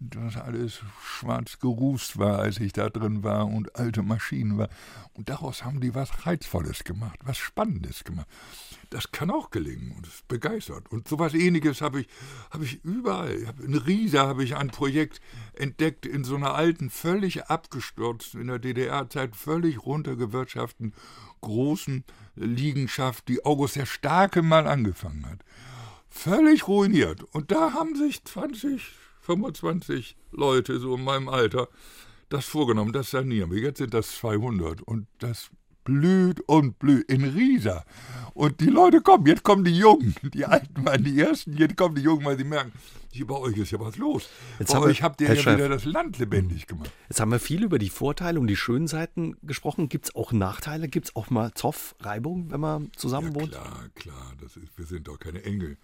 das alles schwarz gerußt war, als ich da drin war und alte Maschinen war. Und daraus haben die was Reizvolles gemacht, was Spannendes gemacht. Das kann auch gelingen und es begeistert. Und sowas ähnliches habe ich, hab ich überall. In Riesa habe ich ein Projekt entdeckt in so einer alten, völlig abgestürzt, in der DDR-Zeit völlig runtergewirtschafteten großen Liegenschaft, die August der Starke mal angefangen hat. Völlig ruiniert. Und da haben sich 20, 25 Leute so in meinem Alter das vorgenommen, das sanieren wir. Jetzt sind das 200 und das blüht und blüht in Riesa. Und die Leute kommen, jetzt kommen die Jungen, die Alten waren die Ersten, jetzt kommen die Jungen, weil sie merken, hier bei euch ist ja was los. Jetzt bei euch habt ihr ja Chef, wieder das Land lebendig gemacht. Jetzt haben wir viel über die Vorteile und die schönen Seiten gesprochen. Gibt es auch Nachteile? Gibt es auch mal Zoff, Reibung, wenn man zusammen ja, wohnt? Klar, klar. Das ist, wir sind doch keine Engel.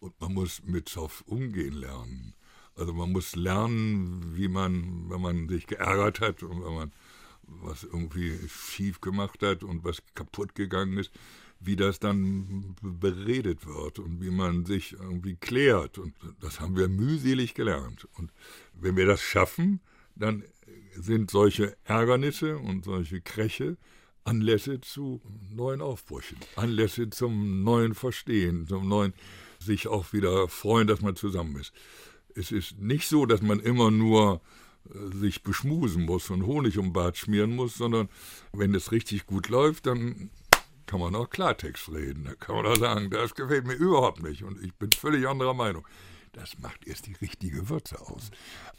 Und man muss mit Zoff umgehen lernen. Also man muss lernen, wie man, wenn man sich geärgert hat und wenn man was irgendwie schief gemacht hat und was kaputt gegangen ist, wie das dann beredet wird und wie man sich irgendwie klärt. Und das haben wir mühselig gelernt. Und wenn wir das schaffen, dann sind solche Ärgernisse und solche Kräche Anlässe zu neuen Aufbrüchen, Anlässe zum neuen Verstehen, zum neuen sich auch wieder freuen, dass man zusammen ist. Es ist nicht so, dass man immer nur äh, sich beschmusen muss und Honig um Bart schmieren muss, sondern wenn es richtig gut läuft, dann kann man auch Klartext reden. Da kann man auch sagen, das gefällt mir überhaupt nicht und ich bin völlig anderer Meinung. Das macht erst die richtige Würze aus.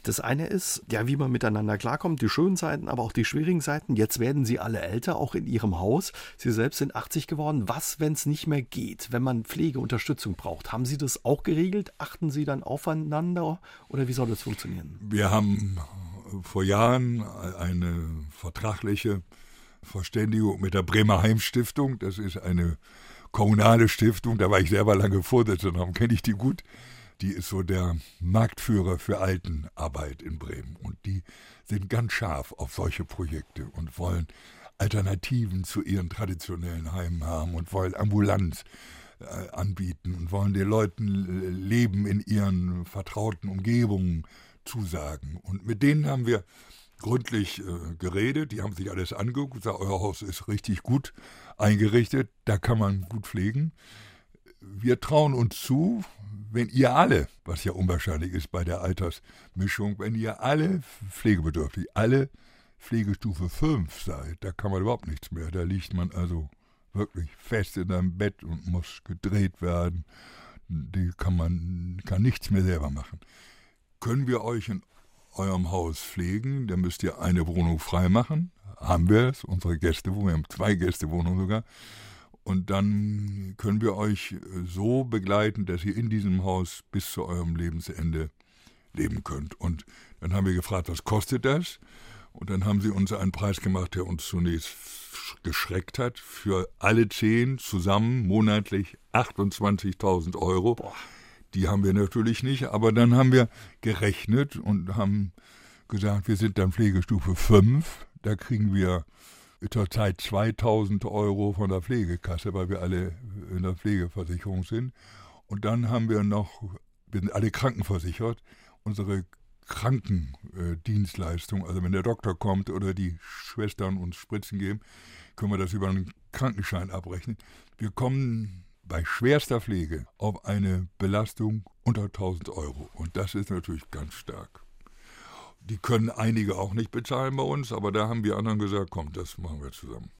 Das eine ist, ja, wie man miteinander klarkommt, die schönen Seiten, aber auch die schwierigen Seiten. Jetzt werden Sie alle älter, auch in Ihrem Haus. Sie selbst sind 80 geworden. Was, wenn es nicht mehr geht, wenn man Pflegeunterstützung braucht? Haben Sie das auch geregelt? Achten Sie dann aufeinander oder wie soll das funktionieren? Wir haben vor Jahren eine vertragliche Verständigung mit der Bremer Heimstiftung. Das ist eine kommunale Stiftung, da war ich selber lange Vorsitzender, darum kenne ich die gut die ist so der Marktführer für Altenarbeit in Bremen. Und die sind ganz scharf auf solche Projekte und wollen Alternativen zu ihren traditionellen Heimen haben und wollen Ambulanz äh, anbieten und wollen den Leuten Leben in ihren vertrauten Umgebungen zusagen. Und mit denen haben wir gründlich äh, geredet, die haben sich alles angeguckt, gesagt, euer Haus ist richtig gut eingerichtet, da kann man gut pflegen. Wir trauen uns zu, wenn ihr alle, was ja unwahrscheinlich ist bei der Altersmischung, wenn ihr alle pflegebedürftig, alle Pflegestufe 5 seid, da kann man überhaupt nichts mehr. Da liegt man also wirklich fest in einem Bett und muss gedreht werden. Die kann man kann nichts mehr selber machen. Können wir euch in eurem Haus pflegen, dann müsst ihr eine Wohnung frei machen. Haben wir es, unsere Gästewohnung, wir haben zwei Gästewohnungen sogar. Und dann können wir euch äh, so begleiten, dass ihr in diesem Haus bis zu eurem Lebensende leben könnt. Und dann haben wir gefragt, was kostet das? Und dann haben sie uns einen Preis gemacht, der uns zunächst geschreckt hat. Für alle zehn zusammen monatlich 28.000 Euro. Boah. Die haben wir natürlich nicht, aber dann haben wir gerechnet und haben gesagt, wir sind dann Pflegestufe 5. Da kriegen wir zurzeit 2000 Euro von der Pflegekasse, weil wir alle in der Pflegeversicherung sind. Und dann haben wir noch, wir sind alle krankenversichert, unsere Krankendienstleistung, also wenn der Doktor kommt oder die Schwestern uns Spritzen geben, können wir das über einen Krankenschein abrechnen. Wir kommen bei schwerster Pflege auf eine Belastung unter 1000 Euro. Und das ist natürlich ganz stark. Die können einige auch nicht bezahlen bei uns, aber da haben wir anderen gesagt, komm, das machen wir zusammen.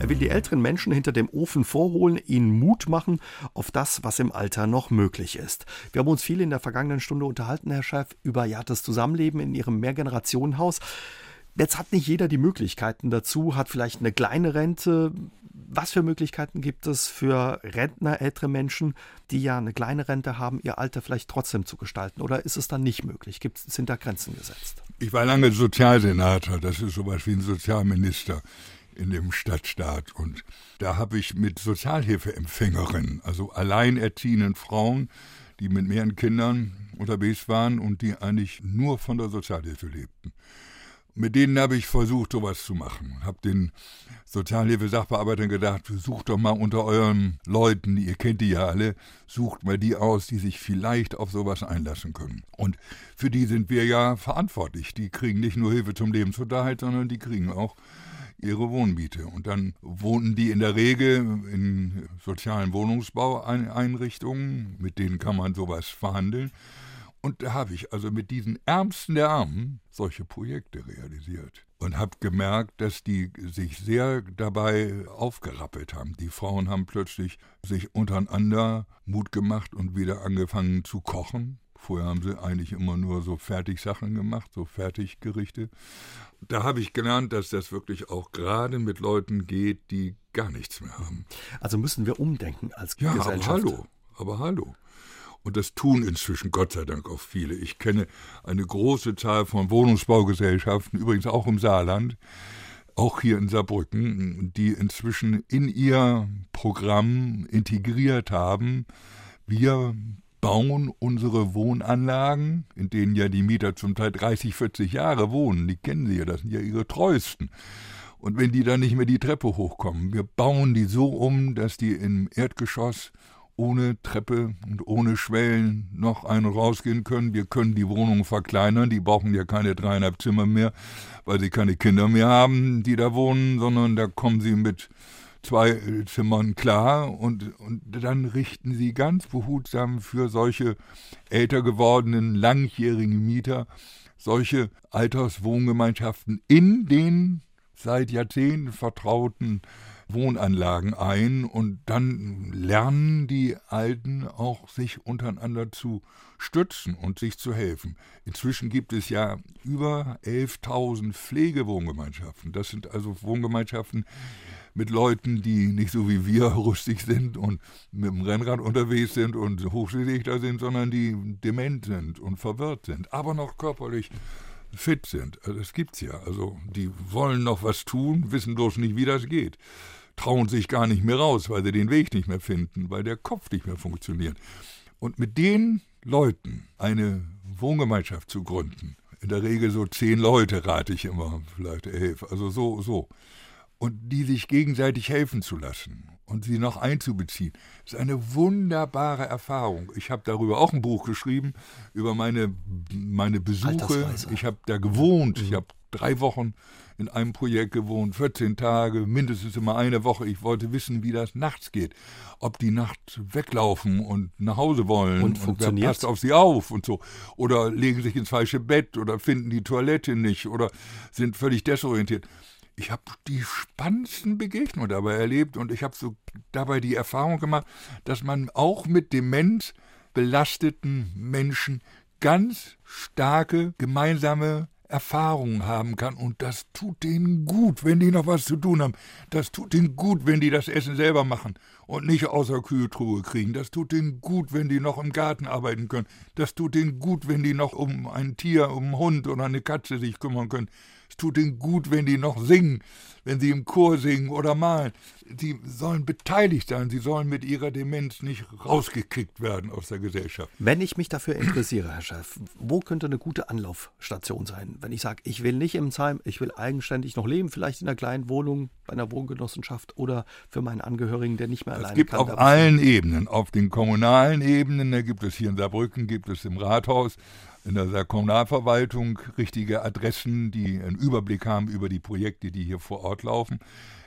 Er will die älteren Menschen hinter dem Ofen vorholen, ihnen Mut machen auf das, was im Alter noch möglich ist. Wir haben uns viel in der vergangenen Stunde unterhalten, Herr Chef, über ja, das Zusammenleben in Ihrem Mehrgenerationenhaus. Jetzt hat nicht jeder die Möglichkeiten dazu, hat vielleicht eine kleine Rente. Was für Möglichkeiten gibt es für Rentner, ältere Menschen, die ja eine kleine Rente haben, ihr Alter vielleicht trotzdem zu gestalten? Oder ist es dann nicht möglich? Gibt, sind da Grenzen gesetzt? Ich war lange Sozialsenator, das ist sowas wie ein Sozialminister in dem Stadtstaat. Und da habe ich mit Sozialhilfeempfängerinnen, also alleinerziehenden Frauen, die mit mehreren Kindern unterwegs waren und die eigentlich nur von der Sozialhilfe lebten. Mit denen habe ich versucht, sowas zu machen. Habe den Sozialhilfe-Sachbearbeitern gedacht, sucht doch mal unter euren Leuten, ihr kennt die ja alle, sucht mal die aus, die sich vielleicht auf sowas einlassen können. Und für die sind wir ja verantwortlich. Die kriegen nicht nur Hilfe zum Lebensunterhalt, sondern die kriegen auch ihre Wohnmiete. Und dann wohnten die in der Regel in sozialen Wohnungsbaueinrichtungen, mit denen kann man sowas verhandeln. Und da habe ich also mit diesen Ärmsten der Armen solche Projekte realisiert und habe gemerkt, dass die sich sehr dabei aufgerappelt haben. Die Frauen haben plötzlich sich untereinander Mut gemacht und wieder angefangen zu kochen Vorher haben sie eigentlich immer nur so Fertigsachen gemacht, so Fertiggerichte. Da habe ich gelernt, dass das wirklich auch gerade mit Leuten geht, die gar nichts mehr haben. Also müssen wir umdenken als ja, Gesellschaft. Aber hallo, aber hallo. Und das tun inzwischen Gott sei Dank auch viele. Ich kenne eine große Zahl von Wohnungsbaugesellschaften, übrigens auch im Saarland, auch hier in Saarbrücken, die inzwischen in ihr Programm integriert haben, wir bauen unsere Wohnanlagen, in denen ja die Mieter zum Teil 30, 40 Jahre wohnen, die kennen sie ja, das sind ja ihre treuesten. Und wenn die dann nicht mehr die Treppe hochkommen, wir bauen die so um, dass die im Erdgeschoss ohne Treppe und ohne Schwellen noch ein- und rausgehen können. Wir können die Wohnungen verkleinern, die brauchen ja keine dreieinhalb Zimmer mehr, weil sie keine Kinder mehr haben, die da wohnen, sondern da kommen sie mit zwei Zimmern klar und, und dann richten sie ganz behutsam für solche älter gewordenen, langjährigen Mieter solche Alterswohngemeinschaften in den seit Jahrzehnten vertrauten Wohnanlagen ein und dann lernen die Alten auch sich untereinander zu stützen und sich zu helfen. Inzwischen gibt es ja über 11.000 Pflegewohngemeinschaften. Das sind also Wohngemeinschaften, mit Leuten, die nicht so wie wir rüstig sind und mit dem Rennrad unterwegs sind und Hochschuldichter sind, sondern die dement sind und verwirrt sind, aber noch körperlich fit sind. Also das gibt's ja. Also die wollen noch was tun, wissen bloß nicht, wie das geht. Trauen sich gar nicht mehr raus, weil sie den Weg nicht mehr finden, weil der Kopf nicht mehr funktioniert. Und mit den Leuten eine Wohngemeinschaft zu gründen, in der Regel so zehn Leute rate ich immer, vielleicht elf, also so, so und die sich gegenseitig helfen zu lassen und sie noch einzubeziehen, ist eine wunderbare Erfahrung. Ich habe darüber auch ein Buch geschrieben, über meine, meine Besuche. Ich habe da gewohnt. Mhm. Ich habe drei Wochen in einem Projekt gewohnt, 14 Tage, mindestens immer eine Woche. Ich wollte wissen, wie das nachts geht. Ob die nachts weglaufen und nach Hause wollen und, und wer passt auf sie auf und so. Oder legen sich ins falsche Bett oder finden die Toilette nicht oder sind völlig desorientiert ich habe die spannendsten Begegnungen dabei erlebt und ich habe so dabei die Erfahrung gemacht, dass man auch mit Demenz belasteten Menschen ganz starke gemeinsame Erfahrungen haben kann und das tut denen gut, wenn die noch was zu tun haben. Das tut denen gut, wenn die das Essen selber machen und nicht außer Kühltruhe kriegen. Das tut denen gut, wenn die noch im Garten arbeiten können. Das tut denen gut, wenn die noch um ein Tier, um einen Hund oder eine Katze sich kümmern können. Tut ihnen gut, wenn die noch singen, wenn sie im Chor singen oder malen. Sie sollen beteiligt sein, sie sollen mit ihrer Demenz nicht rausgekickt werden aus der Gesellschaft. Wenn ich mich dafür interessiere, Herr Chef, wo könnte eine gute Anlaufstation sein? Wenn ich sage, ich will nicht im Heim, ich will eigenständig noch leben, vielleicht in einer kleinen Wohnung bei einer Wohngenossenschaft oder für meinen Angehörigen, der nicht mehr alleine kann. Es gibt auf allen Ebenen, auf den kommunalen Ebenen, da gibt es hier in Saarbrücken, gibt es im Rathaus, in der Kommunalverwaltung richtige Adressen, die einen Überblick haben über die Projekte, die hier vor Ort laufen.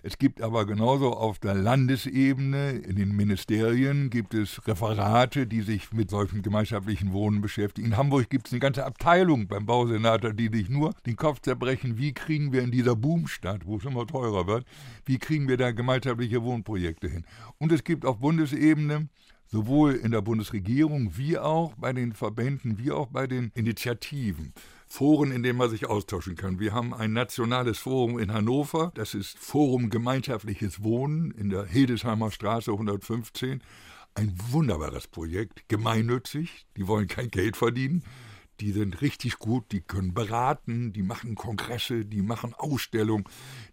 Es gibt aber genauso auf der Landesebene, in den Ministerien gibt es Referate, die sich mit solchen gemeinschaftlichen Wohnen beschäftigen. In Hamburg gibt es eine ganze Abteilung beim Bausenator, die sich nur den Kopf zerbrechen, wie kriegen wir in dieser Boomstadt, wo es immer teurer wird, wie kriegen wir da gemeinschaftliche Wohnprojekte hin. Und es gibt auf Bundesebene sowohl in der Bundesregierung wie auch bei den Verbänden, wie auch bei den Initiativen Foren, in denen man sich austauschen kann. Wir haben ein nationales Forum in Hannover, das ist Forum Gemeinschaftliches Wohnen in der Hildesheimer Straße 115. Ein wunderbares Projekt, gemeinnützig, die wollen kein Geld verdienen. Die sind richtig gut, die können beraten, die machen Kongresse, die machen Ausstellungen,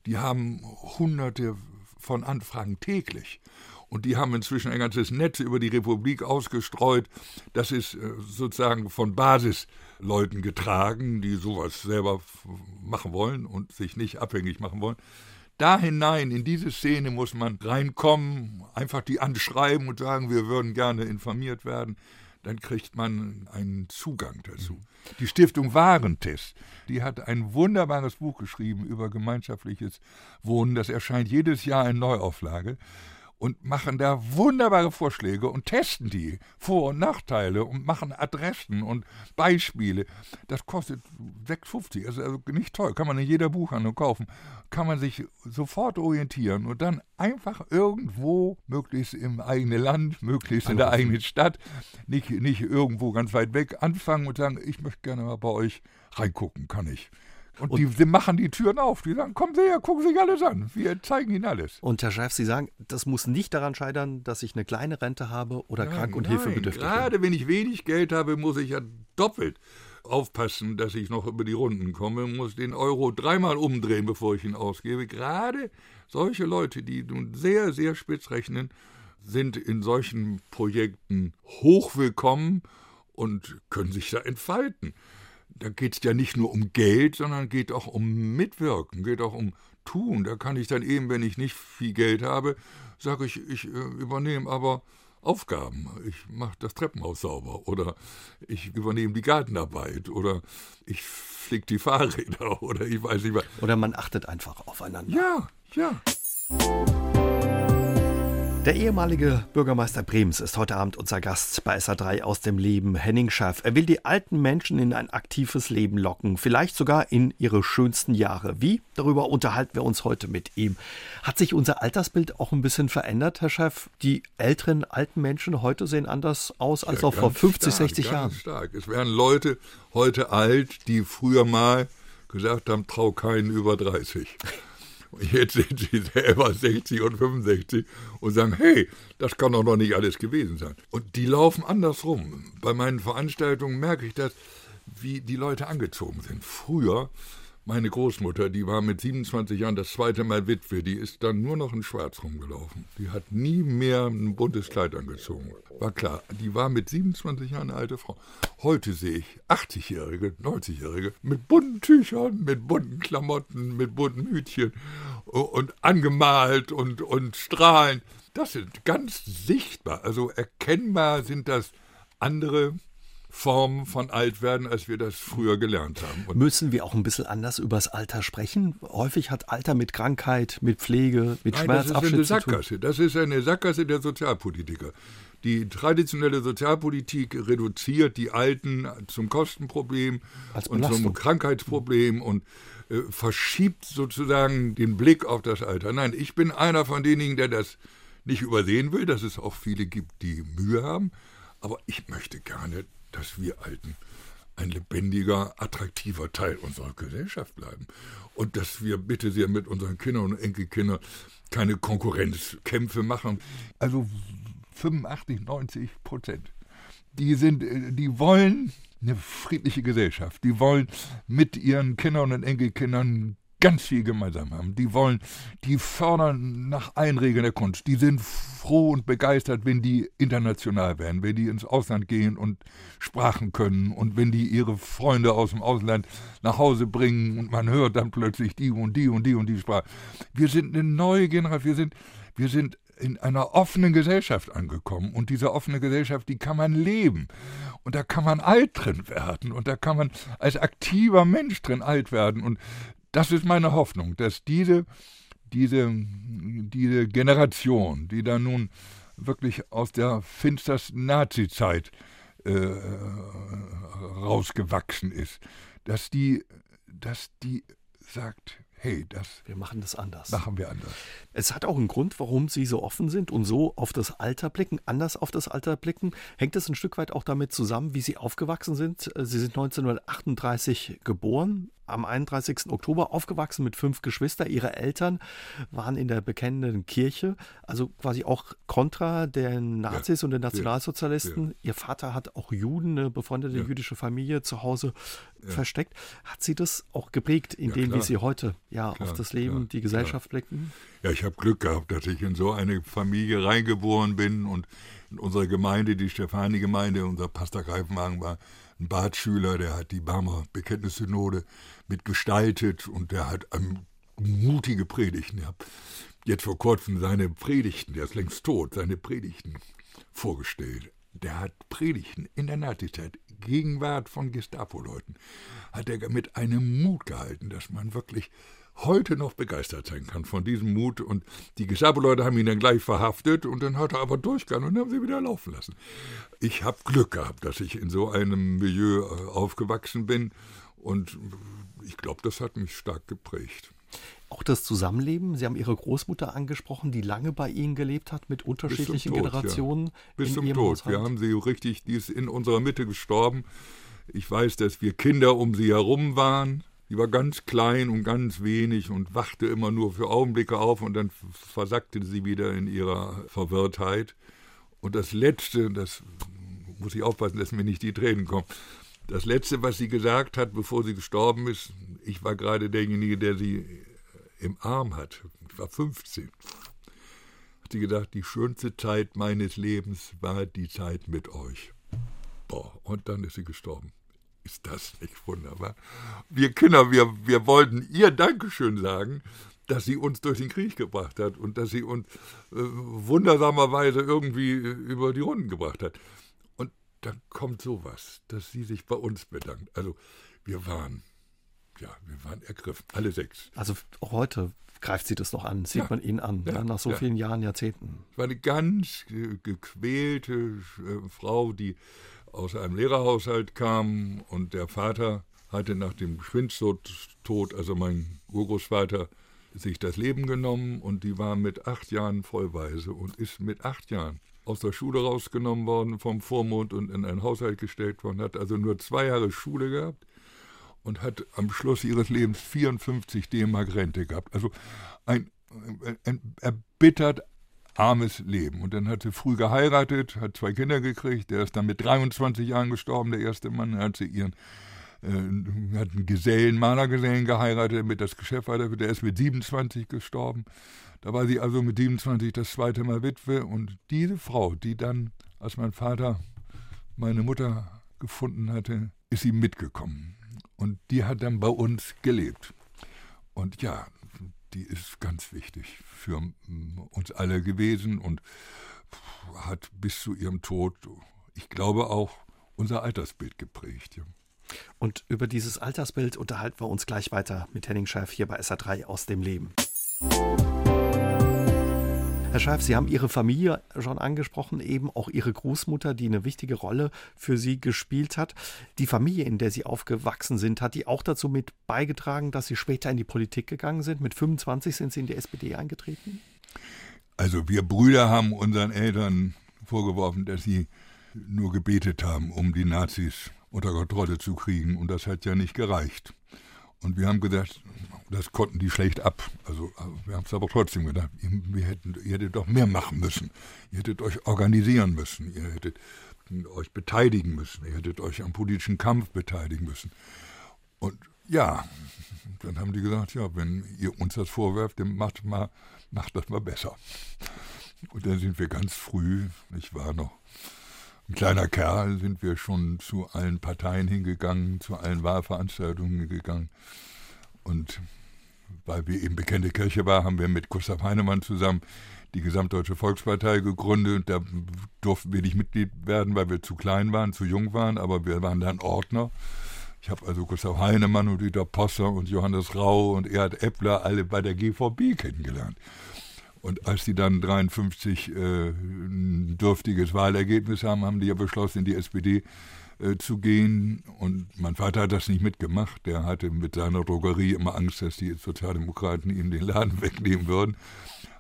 die haben hunderte von Anfragen täglich. Und die haben inzwischen ein ganzes Netz über die Republik ausgestreut. Das ist äh, sozusagen von Basisleuten getragen, die sowas selber machen wollen und sich nicht abhängig machen wollen. Da hinein, in diese Szene muss man reinkommen, einfach die anschreiben und sagen, wir würden gerne informiert werden. Dann kriegt man einen Zugang dazu. Die Stiftung Warentest, die hat ein wunderbares Buch geschrieben über gemeinschaftliches Wohnen. Das erscheint jedes Jahr in Neuauflage und machen da wunderbare Vorschläge und testen die Vor- und Nachteile und machen Adressen und Beispiele. Das kostet 6,50, also, also nicht toll, kann man in jeder Buchhandlung kaufen. Kann man sich sofort orientieren und dann einfach irgendwo, möglichst im eigenen Land, möglichst in der eigenen Stadt, nicht, nicht irgendwo ganz weit weg, anfangen und sagen, ich möchte gerne mal bei euch reingucken, kann ich. Und, und die, die, machen die Türen auf. Die sagen, kommen Sie her, gucken sich alles an. Wir zeigen Ihnen alles. Und Herr Chef, Sie sagen, das muss nicht daran scheitern, dass ich eine kleine Rente habe oder nein, krank und nein, hilfebedürftig bin. Gerade wenn ich wenig Geld habe, muss ich ja doppelt aufpassen, dass ich noch über die Runden komme, muss den Euro dreimal umdrehen, bevor ich ihn ausgebe. Gerade solche Leute, die nun sehr, sehr spitz rechnen, sind in solchen Projekten hochwillkommen und können sich da entfalten da geht es ja nicht nur um Geld, sondern geht auch um Mitwirken, geht auch um Tun. Da kann ich dann eben, wenn ich nicht viel Geld habe, sage ich, ich äh, übernehme aber Aufgaben. Ich mache das Treppenhaus sauber oder ich übernehme die Gartenarbeit oder ich fliege die Fahrräder oder ich weiß nicht was. Oder man achtet einfach aufeinander. Ja, ja. Der ehemalige Bürgermeister Brems ist heute Abend unser Gast bei SA3 aus dem Leben Henning Schaff. Er will die alten Menschen in ein aktives Leben locken, vielleicht sogar in ihre schönsten Jahre. Wie? Darüber unterhalten wir uns heute mit ihm. Hat sich unser Altersbild auch ein bisschen verändert, Herr Schaff? Die älteren alten Menschen heute sehen anders aus als ja, auch vor 50, stark, 60 Jahren. Stark. Es werden Leute heute alt, die früher mal gesagt haben, trau keinen über 30. Und jetzt sind sie selber 60 und 65 und sagen, hey, das kann doch noch nicht alles gewesen sein. Und die laufen andersrum. Bei meinen Veranstaltungen merke ich das, wie die Leute angezogen sind. Früher meine Großmutter, die war mit 27 Jahren das zweite Mal Witwe, die ist dann nur noch in Schwarz rumgelaufen. Die hat nie mehr ein buntes Kleid angezogen. War klar, die war mit 27 Jahren eine alte Frau. Heute sehe ich 80-Jährige, 90-Jährige mit bunten Tüchern, mit bunten Klamotten, mit bunten Hütchen und angemalt und, und strahlen. Das sind ganz sichtbar, also erkennbar sind das andere Form von Altwerden, als wir das früher gelernt haben. Und Müssen wir auch ein bisschen anders übers Alter sprechen? Häufig hat Alter mit Krankheit, mit Pflege, mit Nein, Schmerzabschied das ist eine Sackgasse. Das ist eine Sackgasse der Sozialpolitiker. Die traditionelle Sozialpolitik reduziert die Alten zum Kostenproblem und zum Krankheitsproblem und äh, verschiebt sozusagen den Blick auf das Alter. Nein, ich bin einer von denjenigen, der das nicht übersehen will, dass es auch viele gibt, die Mühe haben. Aber ich möchte gerne dass wir Alten ein lebendiger, attraktiver Teil unserer Gesellschaft bleiben. Und dass wir bitte sehr mit unseren Kindern und Enkelkindern keine Konkurrenzkämpfe machen. Also 85, 90 Prozent. Die sind, die wollen eine friedliche Gesellschaft. Die wollen mit ihren Kindern und Enkelkindern ganz viel gemeinsam haben. Die wollen, die fördern nach allen Regeln der Kunst. Die sind froh und begeistert, wenn die international werden, wenn die ins Ausland gehen und Sprachen können und wenn die ihre Freunde aus dem Ausland nach Hause bringen und man hört dann plötzlich die und die und die und die Sprache. Wir sind eine neue Generation. Wir sind, wir sind in einer offenen Gesellschaft angekommen und diese offene Gesellschaft, die kann man leben und da kann man alt drin werden und da kann man als aktiver Mensch drin alt werden und das ist meine Hoffnung, dass diese, diese, diese Generation, die da nun wirklich aus der finstersten Nazi-Zeit äh, rausgewachsen ist, dass die, dass die sagt, hey, das wir machen das anders. Machen wir anders. Es hat auch einen Grund, warum Sie so offen sind und so auf das Alter blicken, anders auf das Alter blicken. Hängt das ein Stück weit auch damit zusammen, wie Sie aufgewachsen sind? Sie sind 1938 geboren, am 31. Oktober aufgewachsen mit fünf Geschwistern. Ihre Eltern waren in der bekennenden Kirche, also quasi auch kontra den Nazis ja, und den Nationalsozialisten. Ja, Ihr Vater hat auch Juden, eine befreundete jüdische Familie zu Hause versteckt. Hat Sie das auch geprägt, in dem, wie Sie heute ja klar, auf das Leben, klar, die Gesellschaft klar. blicken? Ja, ich habe Glück gehabt, dass ich in so eine Familie reingeboren bin und in unserer Gemeinde, die Stefani-Gemeinde, unser Pastor Greifenwagen war ein Bartschüler, der hat die Barmer Bekenntnissynode mitgestaltet und der hat um, mutige Predigten. Ich habe jetzt vor kurzem seine Predigten, der ist längst tot, seine Predigten vorgestellt. Der hat Predigten in der Nazizeit, Gegenwart von Gestapo-Leuten, hat er mit einem Mut gehalten, dass man wirklich heute noch begeistert sein kann von diesem Mut. Und die Gestapo-Leute haben ihn dann gleich verhaftet und dann hat er aber durchgegangen und haben sie wieder laufen lassen. Ich habe Glück gehabt, dass ich in so einem Milieu äh, aufgewachsen bin und ich glaube, das hat mich stark geprägt. Auch das Zusammenleben. Sie haben Ihre Großmutter angesprochen, die lange bei Ihnen gelebt hat mit unterschiedlichen Tod, Generationen. Ja. Bis zum Tod. Haushalt. Wir haben sie richtig, die ist in unserer Mitte gestorben. Ich weiß, dass wir Kinder um sie herum waren. Die war ganz klein und ganz wenig und wachte immer nur für Augenblicke auf und dann versackte sie wieder in ihrer Verwirrtheit. Und das Letzte, das muss ich aufpassen, dass mir nicht die Tränen kommen. Das Letzte, was sie gesagt hat, bevor sie gestorben ist, ich war gerade derjenige, der sie im Arm hat. Ich war 15. Hat sie gedacht, die schönste Zeit meines Lebens war die Zeit mit euch. Boah, und dann ist sie gestorben. Ist das nicht wunderbar? Wir Kinder, wir, wir wollten ihr Dankeschön sagen, dass sie uns durch den Krieg gebracht hat und dass sie uns äh, wundersamerweise irgendwie äh, über die Runden gebracht hat. Und dann kommt sowas, dass sie sich bei uns bedankt. Also wir waren, ja, wir waren ergriffen, alle sechs. Also auch heute greift sie das noch an, sieht ja, man ihn an, ja, nach so vielen Jahren, Jahrzehnten. Es war eine ganz gequälte äh, Frau, die aus einem Lehrerhaushalt kam und der Vater hatte nach dem Schwindtod, also mein Urgroßvater, sich das Leben genommen und die war mit acht Jahren vollweise und ist mit acht Jahren aus der Schule rausgenommen worden vom Vormond und in ein Haushalt gestellt worden, hat also nur zwei Jahre Schule gehabt und hat am Schluss ihres Lebens 54 D-Mark Rente gehabt. Also ein, ein, erbittert armes Leben. Und dann hat sie früh geheiratet, hat zwei Kinder gekriegt. Der ist dann mit 23 Jahren gestorben, der erste Mann. Dann hat sie ihren äh, hat einen Gesellen, Malergesellen geheiratet, damit das Geschäft weiterführt. Der ist mit 27 gestorben. Da war sie also mit 27 das zweite Mal Witwe. Und diese Frau, die dann, als mein Vater meine Mutter gefunden hatte, ist sie mitgekommen. Und die hat dann bei uns gelebt. Und ja, die ist ganz wichtig für uns alle gewesen und hat bis zu ihrem Tod, ich glaube, auch unser Altersbild geprägt. Ja. Und über dieses Altersbild unterhalten wir uns gleich weiter mit Henning Scheif hier bei SA3 aus dem Leben. Herr Scheif, Sie haben Ihre Familie schon angesprochen, eben auch Ihre Großmutter, die eine wichtige Rolle für Sie gespielt hat. Die Familie, in der Sie aufgewachsen sind, hat die auch dazu mit beigetragen, dass Sie später in die Politik gegangen sind? Mit 25 sind Sie in die SPD eingetreten? Also wir Brüder haben unseren Eltern vorgeworfen, dass sie nur gebetet haben, um die Nazis unter Kontrolle zu kriegen. Und das hat ja nicht gereicht. Und wir haben gesagt, das konnten die schlecht ab. Also wir haben es aber trotzdem gedacht, wir hätten, ihr hättet doch mehr machen müssen. Ihr hättet euch organisieren müssen. Ihr hättet euch beteiligen müssen. Ihr hättet euch am politischen Kampf beteiligen müssen. Und ja, dann haben die gesagt, ja, wenn ihr uns das vorwerft, dann macht, mal, macht das mal besser. Und dann sind wir ganz früh, ich war noch ein kleiner Kerl, sind wir schon zu allen Parteien hingegangen, zu allen Wahlveranstaltungen gegangen. Und weil wir eben bekannte Kirche war, haben wir mit Gustav Heinemann zusammen die Gesamtdeutsche Volkspartei gegründet. Da durften wir nicht Mitglied werden, weil wir zu klein waren, zu jung waren, aber wir waren dann Ordner. Ich habe also Gustav Heinemann und Dieter Posser und Johannes Rau und Erhard Eppler alle bei der GVB kennengelernt. Und als die dann 53 äh, ein dürftiges Wahlergebnis haben, haben die ja beschlossen, in die SPD äh, zu gehen. Und mein Vater hat das nicht mitgemacht. Der hatte mit seiner Drogerie immer Angst, dass die Sozialdemokraten ihm den Laden wegnehmen würden.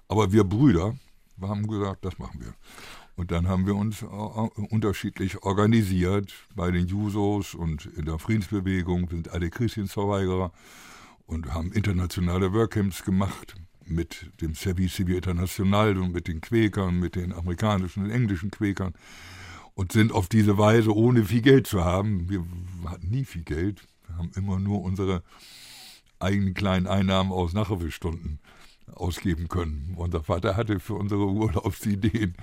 Aber wir Brüder, wir haben gesagt, das machen wir. Und dann haben wir uns äh, unterschiedlich organisiert bei den Jusos und in der Friedensbewegung, sind alle Christensverweigerer und haben internationale Workcamps gemacht mit dem Service Civil International und mit den Quäkern, mit den amerikanischen und englischen Quäkern und sind auf diese Weise, ohne viel Geld zu haben, wir hatten nie viel Geld, wir haben immer nur unsere eigenen kleinen Einnahmen aus Nachhilfestunden ausgeben können. Unser Vater hatte für unsere Urlaubsideen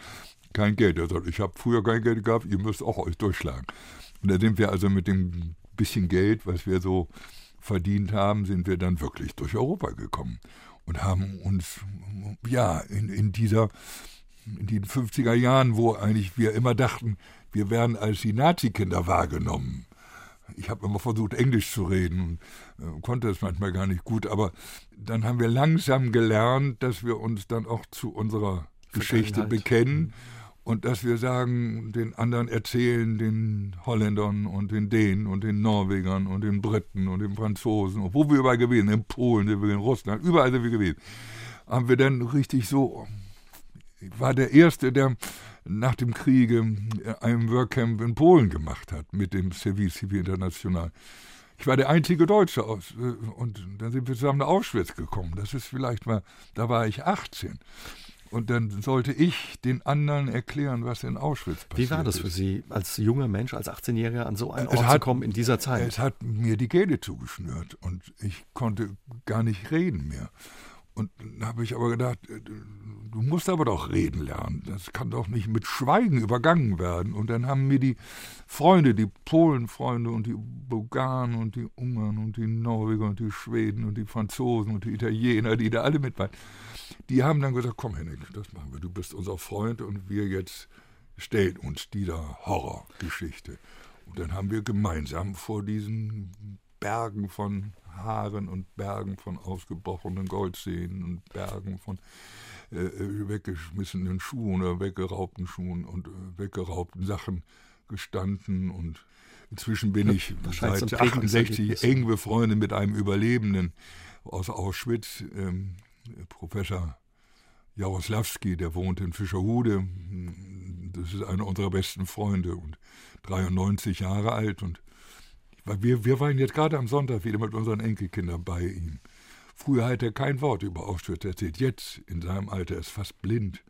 kein Geld. Er sagt, ich habe früher kein Geld gehabt, ihr müsst auch euch durchschlagen. Und da sind wir also mit dem bisschen Geld, was wir so verdient haben, sind wir dann wirklich durch Europa gekommen und haben uns, ja, in, in dieser, in den 50er Jahren, wo eigentlich wir immer dachten, wir werden als die Nazi-Kinder wahrgenommen. Ich habe immer versucht, Englisch zu reden und äh, konnte es manchmal gar nicht gut, aber dann haben wir langsam gelernt, dass wir uns dann auch zu unserer Geschichte bekennen. Mhm und dass wir sagen, den anderen erzählen, den Holländern und den Dänen und den Norwegern und den Briten und den Franzosen, wo wir überall gewesen, in Polen, in Russland, überall sind wir gewesen, haben wir dann richtig so, ich war der Erste, der nach dem Kriege ein Workcamp in Polen gemacht hat mit dem Service Civil International. Ich war der einzige Deutsche aus, äh, und dann sind wir zusammen nach Auschwitz gekommen. Das ist vielleicht mal, da war ich 18. Und dann sollte ich den anderen erklären, was in Auschwitz passiert ist. Wie war das für Sie, als junger Mensch, als 18-Jähriger an so einen Ort hat, zu kommen in dieser Zeit? Es hat mir die Kehle zugeschnürt und ich konnte gar nicht reden mehr. Und dann habe ich aber gedacht, äh, du musst aber doch reden lernen. Das kann doch nicht mit Schweigen übergangen werden. Und dann haben mir die Freunde, die Polenfreunde und die Bulgaren und die Ungarn und die Norweger und die Schweden und die Franzosen und die Italiener, die da alle mit waren, die haben dann gesagt, komm Henning, das machen wir. Du bist unser Freund und wir jetzt stellen uns dieser Horrorgeschichte. Und dann haben wir gemeinsam vor diesen Bergen von Haaren und Bergen von ausgebrochenen Goldzähnen und Bergen von äh, äh, weggeschmissenen Schuhen oder weggeraubten Schuhen und äh, weggeraubten Sachen gestanden und inzwischen bin ich seit 68 eng befreundet mit einem Überlebenden aus Auschwitz, ähm, Professor Jaroslawski, der wohnt in Fischerhude. Das ist einer unserer besten Freunde und 93 Jahre alt und wir, wir waren jetzt gerade am Sonntag wieder mit unseren Enkelkindern bei ihm. Früher hat er kein Wort über Auschwitz erzählt. Jetzt, in seinem Alter, ist fast blind.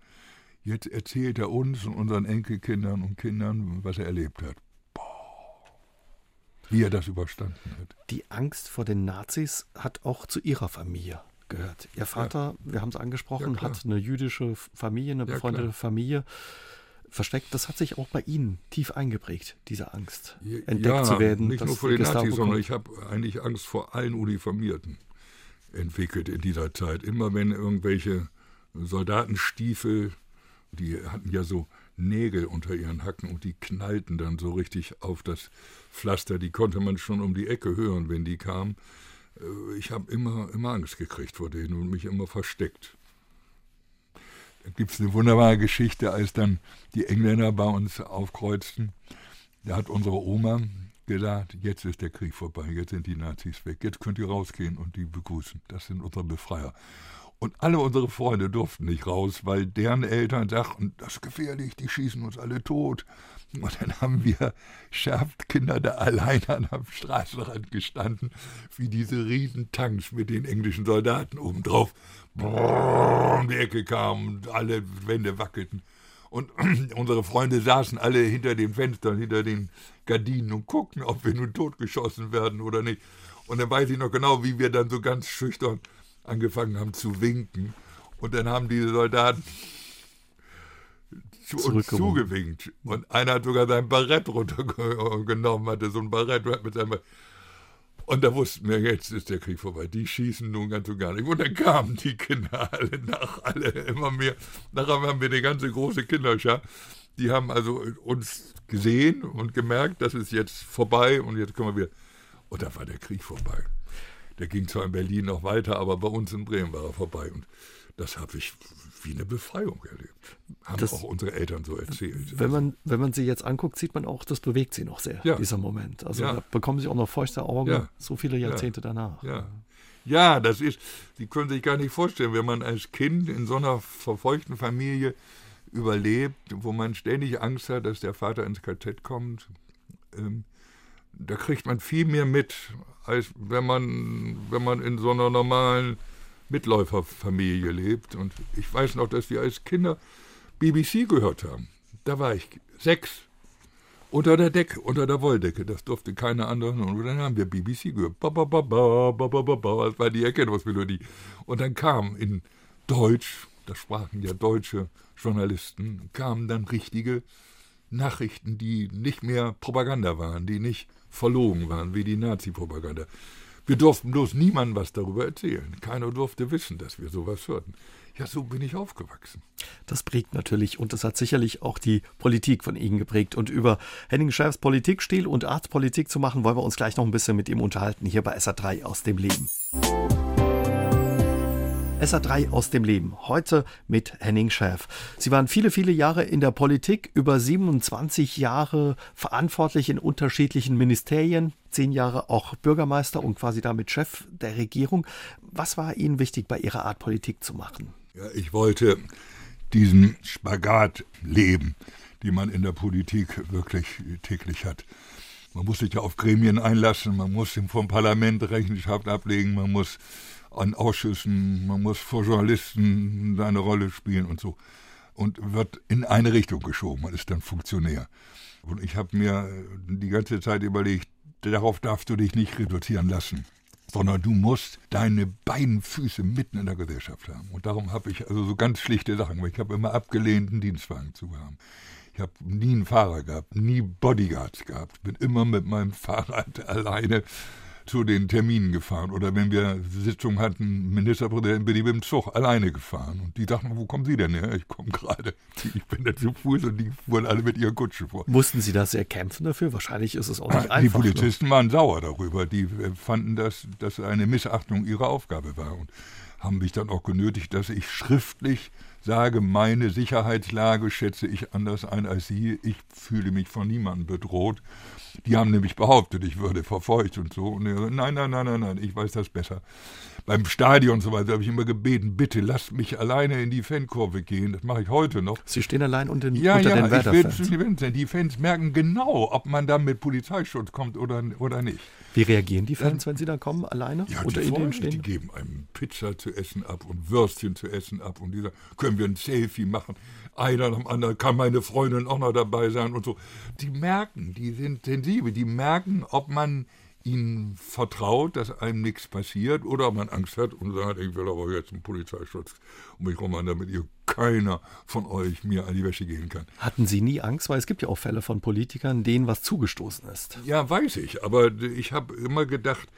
Jetzt erzählt er uns und unseren Enkelkindern und Kindern, was er erlebt hat. Boah. Wie er das überstanden hat. Die Angst vor den Nazis hat auch zu ihrer Familie gehört. Ihr Vater, ja. wir haben es angesprochen, ja, hat eine jüdische Familie, eine befreundete ja, Familie versteckt. Das hat sich auch bei Ihnen tief eingeprägt, diese Angst, entdeckt ja, zu werden. Nicht nur vor den Nazis, sondern ich habe eigentlich Angst vor allen Uniformierten entwickelt in dieser Zeit. Immer wenn irgendwelche Soldatenstiefel, die hatten ja so Nägel unter ihren Hacken und die knallten dann so richtig auf das Pflaster, die konnte man schon um die Ecke hören, wenn die kamen. Äh, ich habe immer, immer Angst gekriegt vor denen und mich immer versteckt gibt es eine wunderbare Geschichte, als dann die Engländer bei uns aufkreuzten. Da hat unsere Oma gesagt, jetzt ist der Krieg vorbei, jetzt sind die Nazis weg, jetzt könnt ihr rausgehen und die begrüßen. Das sind unsere Befreier. Und alle unsere Freunde durften nicht raus, weil deren Eltern sagten, das ist gefährlich, die schießen uns alle tot. Und dann haben wir Schärftkinder da alleine am Straßenrand gestanden, wie diese Riesentanks mit den englischen Soldaten obendrauf um die Ecke kamen und alle Wände wackelten. Und unsere Freunde saßen alle hinter den Fenstern, hinter den Gardinen und guckten, ob wir nun totgeschossen werden oder nicht. Und dann weiß ich noch genau, wie wir dann so ganz schüchtern angefangen haben zu winken. Und dann haben diese Soldaten zu uns zugewinkt. Und einer hat sogar sein Barett runtergenommen, hatte so ein Barett mit seinem und da wussten wir, jetzt ist der Krieg vorbei. Die schießen nun ganz und gar nicht. Und dann kamen die Kinder alle nach, alle immer mehr. Nachher haben wir eine ganze große Kinderschar. Die haben also uns gesehen und gemerkt, das ist jetzt vorbei und jetzt können wir wieder. Und da war der Krieg vorbei. Der ging zwar in Berlin noch weiter, aber bei uns in Bremen war er vorbei. Und das habe ich wie eine Befreiung erlebt. Haben das, auch unsere Eltern so erzählt. Wenn man, wenn man sie jetzt anguckt, sieht man auch, das bewegt sie noch sehr, ja. dieser Moment. Also ja. da bekommen sie auch noch feuchte Augen, ja. so viele Jahrzehnte danach. Ja. das ist, Sie können sich gar nicht vorstellen, wenn man als Kind in so einer verfeuchten Familie überlebt, wo man ständig Angst hat, dass der Vater ins KZ kommt. Ähm, da kriegt man viel mehr mit, als wenn man, wenn man in so einer normalen Mitläuferfamilie lebt. Und ich weiß noch, dass wir als Kinder BBC gehört haben. Da war ich sechs. Unter der Decke, unter der Wolldecke. Das durfte keine andere. Und dann haben wir BBC gehört. Ba, ba, ba, ba, ba, ba, ba, ba. Das war die Erkennungsmelodie. Und dann kam in Deutsch, da sprachen ja deutsche Journalisten, kamen dann richtige Nachrichten, die nicht mehr Propaganda waren, die nicht verlogen waren, wie die Nazi-Propaganda. Wir durften bloß niemandem was darüber erzählen. Keiner durfte wissen, dass wir sowas hörten. Ja, so bin ich aufgewachsen. Das prägt natürlich und das hat sicherlich auch die Politik von Ihnen geprägt. Und über Henning Schärfs Politikstil und Arztpolitik zu machen, wollen wir uns gleich noch ein bisschen mit ihm unterhalten, hier bei SA3 aus dem Leben. SA3 aus dem Leben. Heute mit Henning Schäf. Sie waren viele, viele Jahre in der Politik, über 27 Jahre verantwortlich in unterschiedlichen Ministerien, zehn Jahre auch Bürgermeister und quasi damit Chef der Regierung. Was war Ihnen wichtig, bei Ihrer Art Politik zu machen? Ja, ich wollte diesen Spagat leben, die man in der Politik wirklich täglich hat. Man muss sich ja auf Gremien einlassen, man muss vom Parlament Rechenschaft ablegen, man muss an Ausschüssen, man muss vor Journalisten seine Rolle spielen und so. Und wird in eine Richtung geschoben, man ist dann Funktionär. Und ich habe mir die ganze Zeit überlegt, darauf darfst du dich nicht reduzieren lassen, sondern du musst deine beiden Füße mitten in der Gesellschaft haben. Und darum habe ich also so ganz schlichte Sachen, ich habe immer abgelehnt, einen Dienstwagen zu haben. Ich habe nie einen Fahrer gehabt, nie Bodyguards gehabt, bin immer mit meinem Fahrrad alleine zu den Terminen gefahren. Oder wenn wir Sitzungen hatten, Ministerpräsident, bin ich mit dem Zug alleine gefahren. Und die dachten, wo kommen Sie denn her? Ich komme gerade. Ich bin da zu Fuß und die fuhren alle mit ihren Kutschen vor. Mussten Sie da sehr kämpfen dafür? Wahrscheinlich ist es auch nicht einfach. Die Polizisten ne? waren sauer darüber. Die fanden, dass das eine Missachtung ihrer Aufgabe war. Und haben mich dann auch genötigt, dass ich schriftlich sage, meine Sicherheitslage schätze ich anders ein als Sie. Ich fühle mich von niemandem bedroht. Die haben nämlich behauptet, ich würde verfolgt und so. Und nein, nein, nein, nein, nein, ich weiß das besser. Beim Stadion und so weiter habe ich immer gebeten, bitte lasst mich alleine in die Fankurve gehen. Das mache ich heute noch. Sie stehen allein unter den, ja, unter ja, den. Ich will, die Fans merken genau, ob man da mit Polizeischutz kommt oder, oder nicht. Wie reagieren die Fans, wenn sie dann kommen, alleine? Ja, unter die, ihnen stehen? die geben einem Pizza zu essen ab und Würstchen zu essen ab und dieser, können wir ein Selfie machen? Einer nach dem anderen, kann meine Freundin auch noch dabei sein und so. Die merken, die sind sensibel, die merken, ob man ihnen vertraut, dass einem nichts passiert oder man Angst hat und sagt, ich will aber jetzt einen Polizeischutz um mich rum, damit ihr keiner von euch mir an die Wäsche gehen kann. Hatten Sie nie Angst? Weil es gibt ja auch Fälle von Politikern, denen was zugestoßen ist. Ja, weiß ich. Aber ich habe immer gedacht,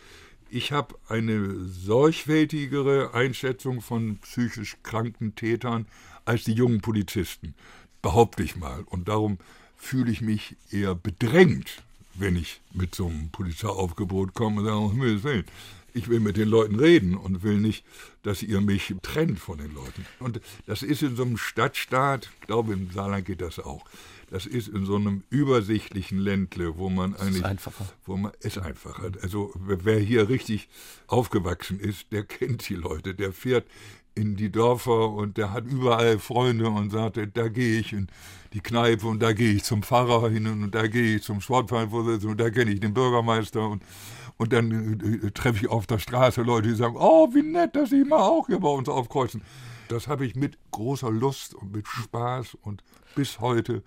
ich habe eine sorgfältigere Einschätzung von psychisch kranken Tätern als die jungen Polizisten. Behaupte ich mal. Und darum fühle ich mich eher bedrängt wenn ich mit so einem Polizeiaufgebot komme und sage, um Himmels Willen, ich will mit den Leuten reden und will nicht, dass ihr mich trennt von den Leuten. Und das ist in so einem Stadtstaat, ich glaube im Saarland geht das auch, das ist in so einem übersichtlichen Ländle, wo man eigentlich. Ist einfacher. Wo man ist einfacher. Also wer hier richtig aufgewachsen ist, der kennt die Leute, der fährt in die Dörfer und der hat überall Freunde und sagt, da gehe ich in die Kneipe und da gehe ich zum Pfarrer hin und da gehe ich zum Sportvereinvorsitzenden und da kenne ich den Bürgermeister und, und dann äh, treffe ich auf der Straße Leute, die sagen, oh, wie nett, dass Sie mal auch hier bei uns aufkreuzen. Das habe ich mit großer Lust und mit Spaß und bis heute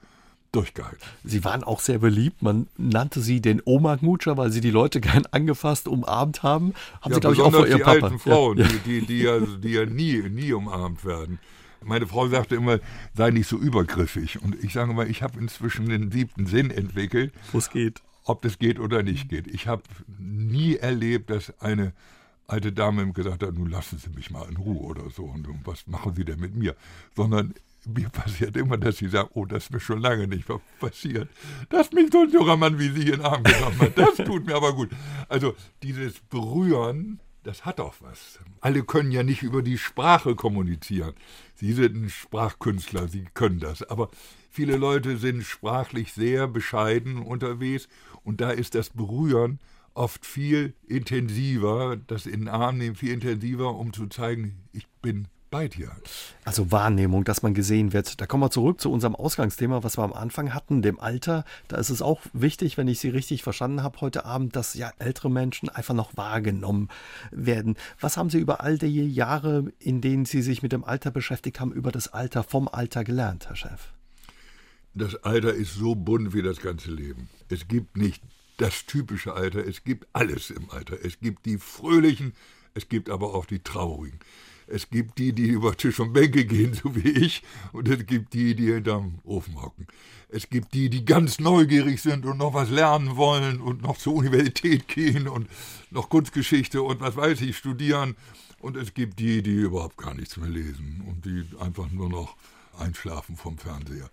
durchgehalten. Sie waren auch sehr beliebt. Man nannte Sie den Oma-Knutscher, weil Sie die Leute gern angefasst, umarmt haben. Haben ja, Sie, glaube ich, auch vor Ihrem Papa. alten Frauen, ja. Die, die, die, ja, die ja nie, nie umarmt werden. Meine Frau sagte immer, sei nicht so übergriffig. Und ich sage mal, ich habe inzwischen den siebten Sinn entwickelt. Wo es geht. Ob das geht oder nicht geht. Ich habe nie erlebt, dass eine alte Dame gesagt hat, nun lassen Sie mich mal in Ruhe oder so. Und was machen Sie denn mit mir? Sondern mir passiert immer, dass sie sagen, oh, das ist mir schon lange nicht passiert, dass mich so ein junger Mann wie Sie in den Arm genommen hat. Das tut mir aber gut. Also dieses Berühren das hat auch was. Alle können ja nicht über die Sprache kommunizieren. Sie sind ein Sprachkünstler, Sie können das. Aber viele Leute sind sprachlich sehr bescheiden unterwegs und da ist das Berühren oft viel intensiver, das in den Arm nehmen viel intensiver, um zu zeigen, ich bin bei dir. Also Wahrnehmung, dass man gesehen wird. Da kommen wir zurück zu unserem Ausgangsthema, was wir am Anfang hatten, dem Alter. Da ist es auch wichtig, wenn ich Sie richtig verstanden habe heute Abend, dass ja ältere Menschen einfach noch wahrgenommen werden. Was haben Sie über all die Jahre, in denen Sie sich mit dem Alter beschäftigt haben, über das Alter vom Alter gelernt, Herr Chef? Das Alter ist so bunt wie das ganze Leben. Es gibt nicht das typische Alter, es gibt alles im Alter. Es gibt die Fröhlichen, es gibt aber auch die Traurigen. Es gibt die, die über Tisch und Bänke gehen, so wie ich, und es gibt die, die hinterm Ofen hocken. Es gibt die, die ganz neugierig sind und noch was lernen wollen und noch zur Universität gehen und noch Kunstgeschichte und was weiß ich studieren. Und es gibt die, die überhaupt gar nichts mehr lesen und die einfach nur noch einschlafen vom Fernseher.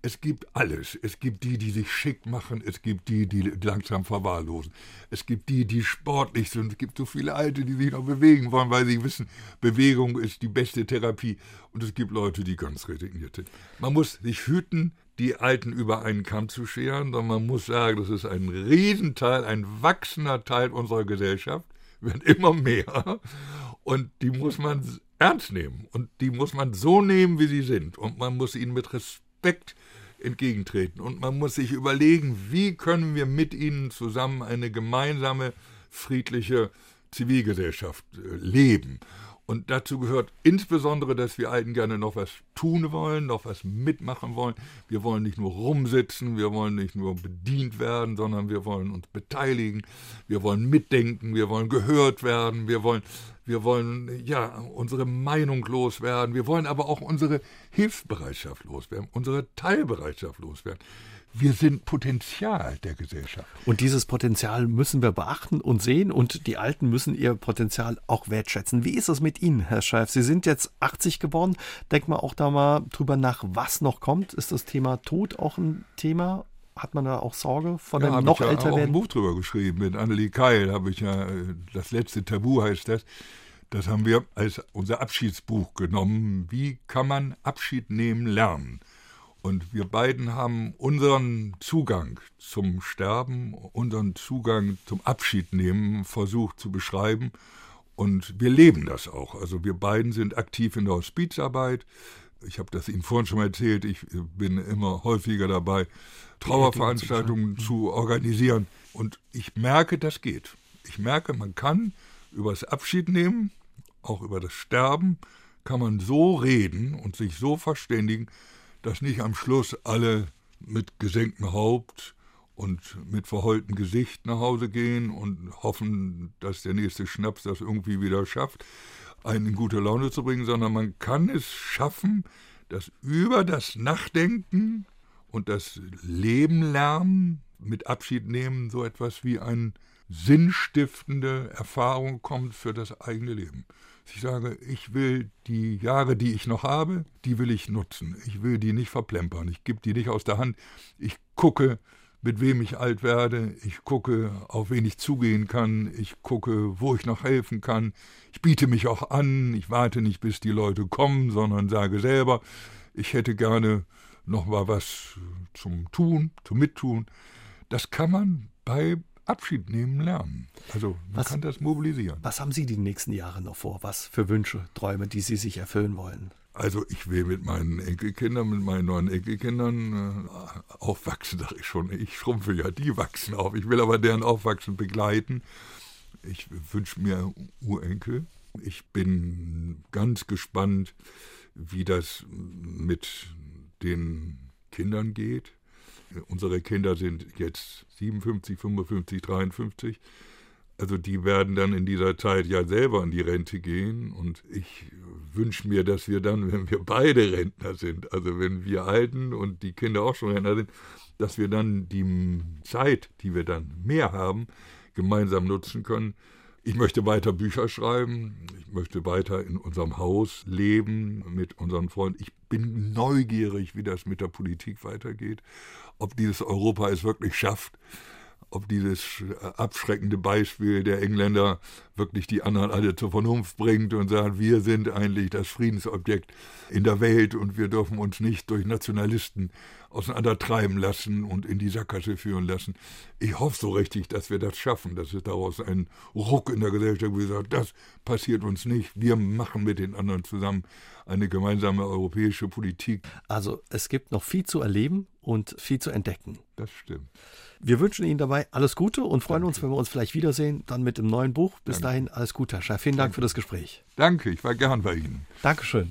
Es gibt alles. Es gibt die, die sich schick machen. Es gibt die, die langsam verwahrlosen. Es gibt die, die sportlich sind. Es gibt so viele Alte, die sich noch bewegen wollen, weil sie wissen, Bewegung ist die beste Therapie. Und es gibt Leute, die ganz resigniert sind. Man muss sich hüten, die Alten über einen Kamm zu scheren, sondern man muss sagen, das ist ein Riesenteil, ein wachsender Teil unserer Gesellschaft, wird immer mehr. Und die muss man ernst nehmen. Und die muss man so nehmen, wie sie sind. Und man muss ihnen mit Respekt entgegentreten. Und man muss sich überlegen, wie können wir mit ihnen zusammen eine gemeinsame, friedliche Zivilgesellschaft äh, leben. Und dazu gehört insbesondere, dass wir Alten gerne noch was tun wollen, noch was mitmachen wollen. Wir wollen nicht nur rumsitzen, wir wollen nicht nur bedient werden, sondern wir wollen uns beteiligen, wir wollen mitdenken, wir wollen gehört werden, wir wollen, wir wollen ja unsere Meinung loswerden, wir wollen aber auch unsere Hilfsbereitschaft loswerden, unsere Teilbereitschaft loswerden. Wir sind Potenzial der Gesellschaft. Und dieses Potenzial müssen wir beachten und sehen und die Alten müssen ihr Potenzial auch wertschätzen. Wie ist es mit Ihnen, Herr Scheif? Sie sind jetzt 80 geworden. Denkt man auch da mal drüber nach, was noch kommt. Ist das Thema Tod auch ein Thema? Hat man da auch Sorge vor ja, dem noch ich ja älter auch werden? ein Buch drüber geschrieben. Mit Annelie Keil habe ich ja, äh, das letzte Tabu heißt das. Das haben wir als unser Abschiedsbuch genommen. Wie kann man Abschied nehmen lernen? Und wir beiden haben unseren Zugang zum Sterben, unseren Zugang zum Abschiednehmen versucht zu beschreiben. Und wir leben das auch. Also wir beiden sind aktiv in der Hospizarbeit. Ich habe das Ihnen vorhin schon mal erzählt. Ich bin immer häufiger dabei, Trauerveranstaltungen zu organisieren. Und ich merke, das geht. Ich merke, man kann über das Abschiednehmen, auch über das Sterben, kann man so reden und sich so verständigen, dass nicht am Schluss alle mit gesenktem Haupt und mit verheultem Gesicht nach Hause gehen und hoffen, dass der nächste Schnaps das irgendwie wieder schafft, einen in gute Laune zu bringen, sondern man kann es schaffen, dass über das Nachdenken und das Leben lernen, mit Abschied nehmen, so etwas wie eine sinnstiftende Erfahrung kommt für das eigene Leben. Ich sage, ich will die Jahre, die ich noch habe, die will ich nutzen. Ich will die nicht verplempern. Ich gebe die nicht aus der Hand. Ich gucke, mit wem ich alt werde. Ich gucke, auf wen ich zugehen kann. Ich gucke, wo ich noch helfen kann. Ich biete mich auch an. Ich warte nicht, bis die Leute kommen, sondern sage selber, ich hätte gerne noch mal was zum Tun, zum Mittun. Das kann man bei Abschied nehmen lernen. Also man was, kann das mobilisieren. Was haben Sie die nächsten Jahre noch vor? Was für Wünsche, Träume, die Sie sich erfüllen wollen? Also ich will mit meinen Enkelkindern, mit meinen neuen Enkelkindern äh, aufwachsen, sage ich schon. Ich schrumpfe ja, die wachsen auf. Ich will aber deren Aufwachsen begleiten. Ich wünsche mir Urenkel. Ich bin ganz gespannt, wie das mit den Kindern geht. Unsere Kinder sind jetzt 57, 55, 53. Also die werden dann in dieser Zeit ja selber in die Rente gehen und ich wünsche mir, dass wir dann, wenn wir beide Rentner sind, also wenn wir Alten und die Kinder auch schon Rentner sind, dass wir dann die Zeit, die wir dann mehr haben, gemeinsam nutzen können. Ich möchte weiter Bücher schreiben, ich möchte weiter in unserem Haus leben mit unseren Freunden. Ich bin neugierig, wie das mit der Politik weitergeht, ob dieses Europa es wirklich schafft, ob dieses abschreckende Beispiel der Engländer wirklich die anderen alle zur Vernunft bringt und sagt, wir sind eigentlich das Friedensobjekt in der Welt und wir dürfen uns nicht durch Nationalisten auseinandertreiben lassen und in die Sackgasse führen lassen. Ich hoffe so richtig, dass wir das schaffen, dass es daraus einen Ruck in der Gesellschaft gibt, sagt, das passiert uns nicht. Wir machen mit den anderen zusammen eine gemeinsame europäische Politik. Also es gibt noch viel zu erleben und viel zu entdecken. Das stimmt. Wir wünschen Ihnen dabei alles Gute und freuen Danke. uns, wenn wir uns vielleicht wiedersehen, dann mit dem neuen Buch. Bis Danke. dahin alles Gute, Herr Chef. Vielen Dank für das Gespräch. Danke, ich war gern bei Ihnen. Dankeschön.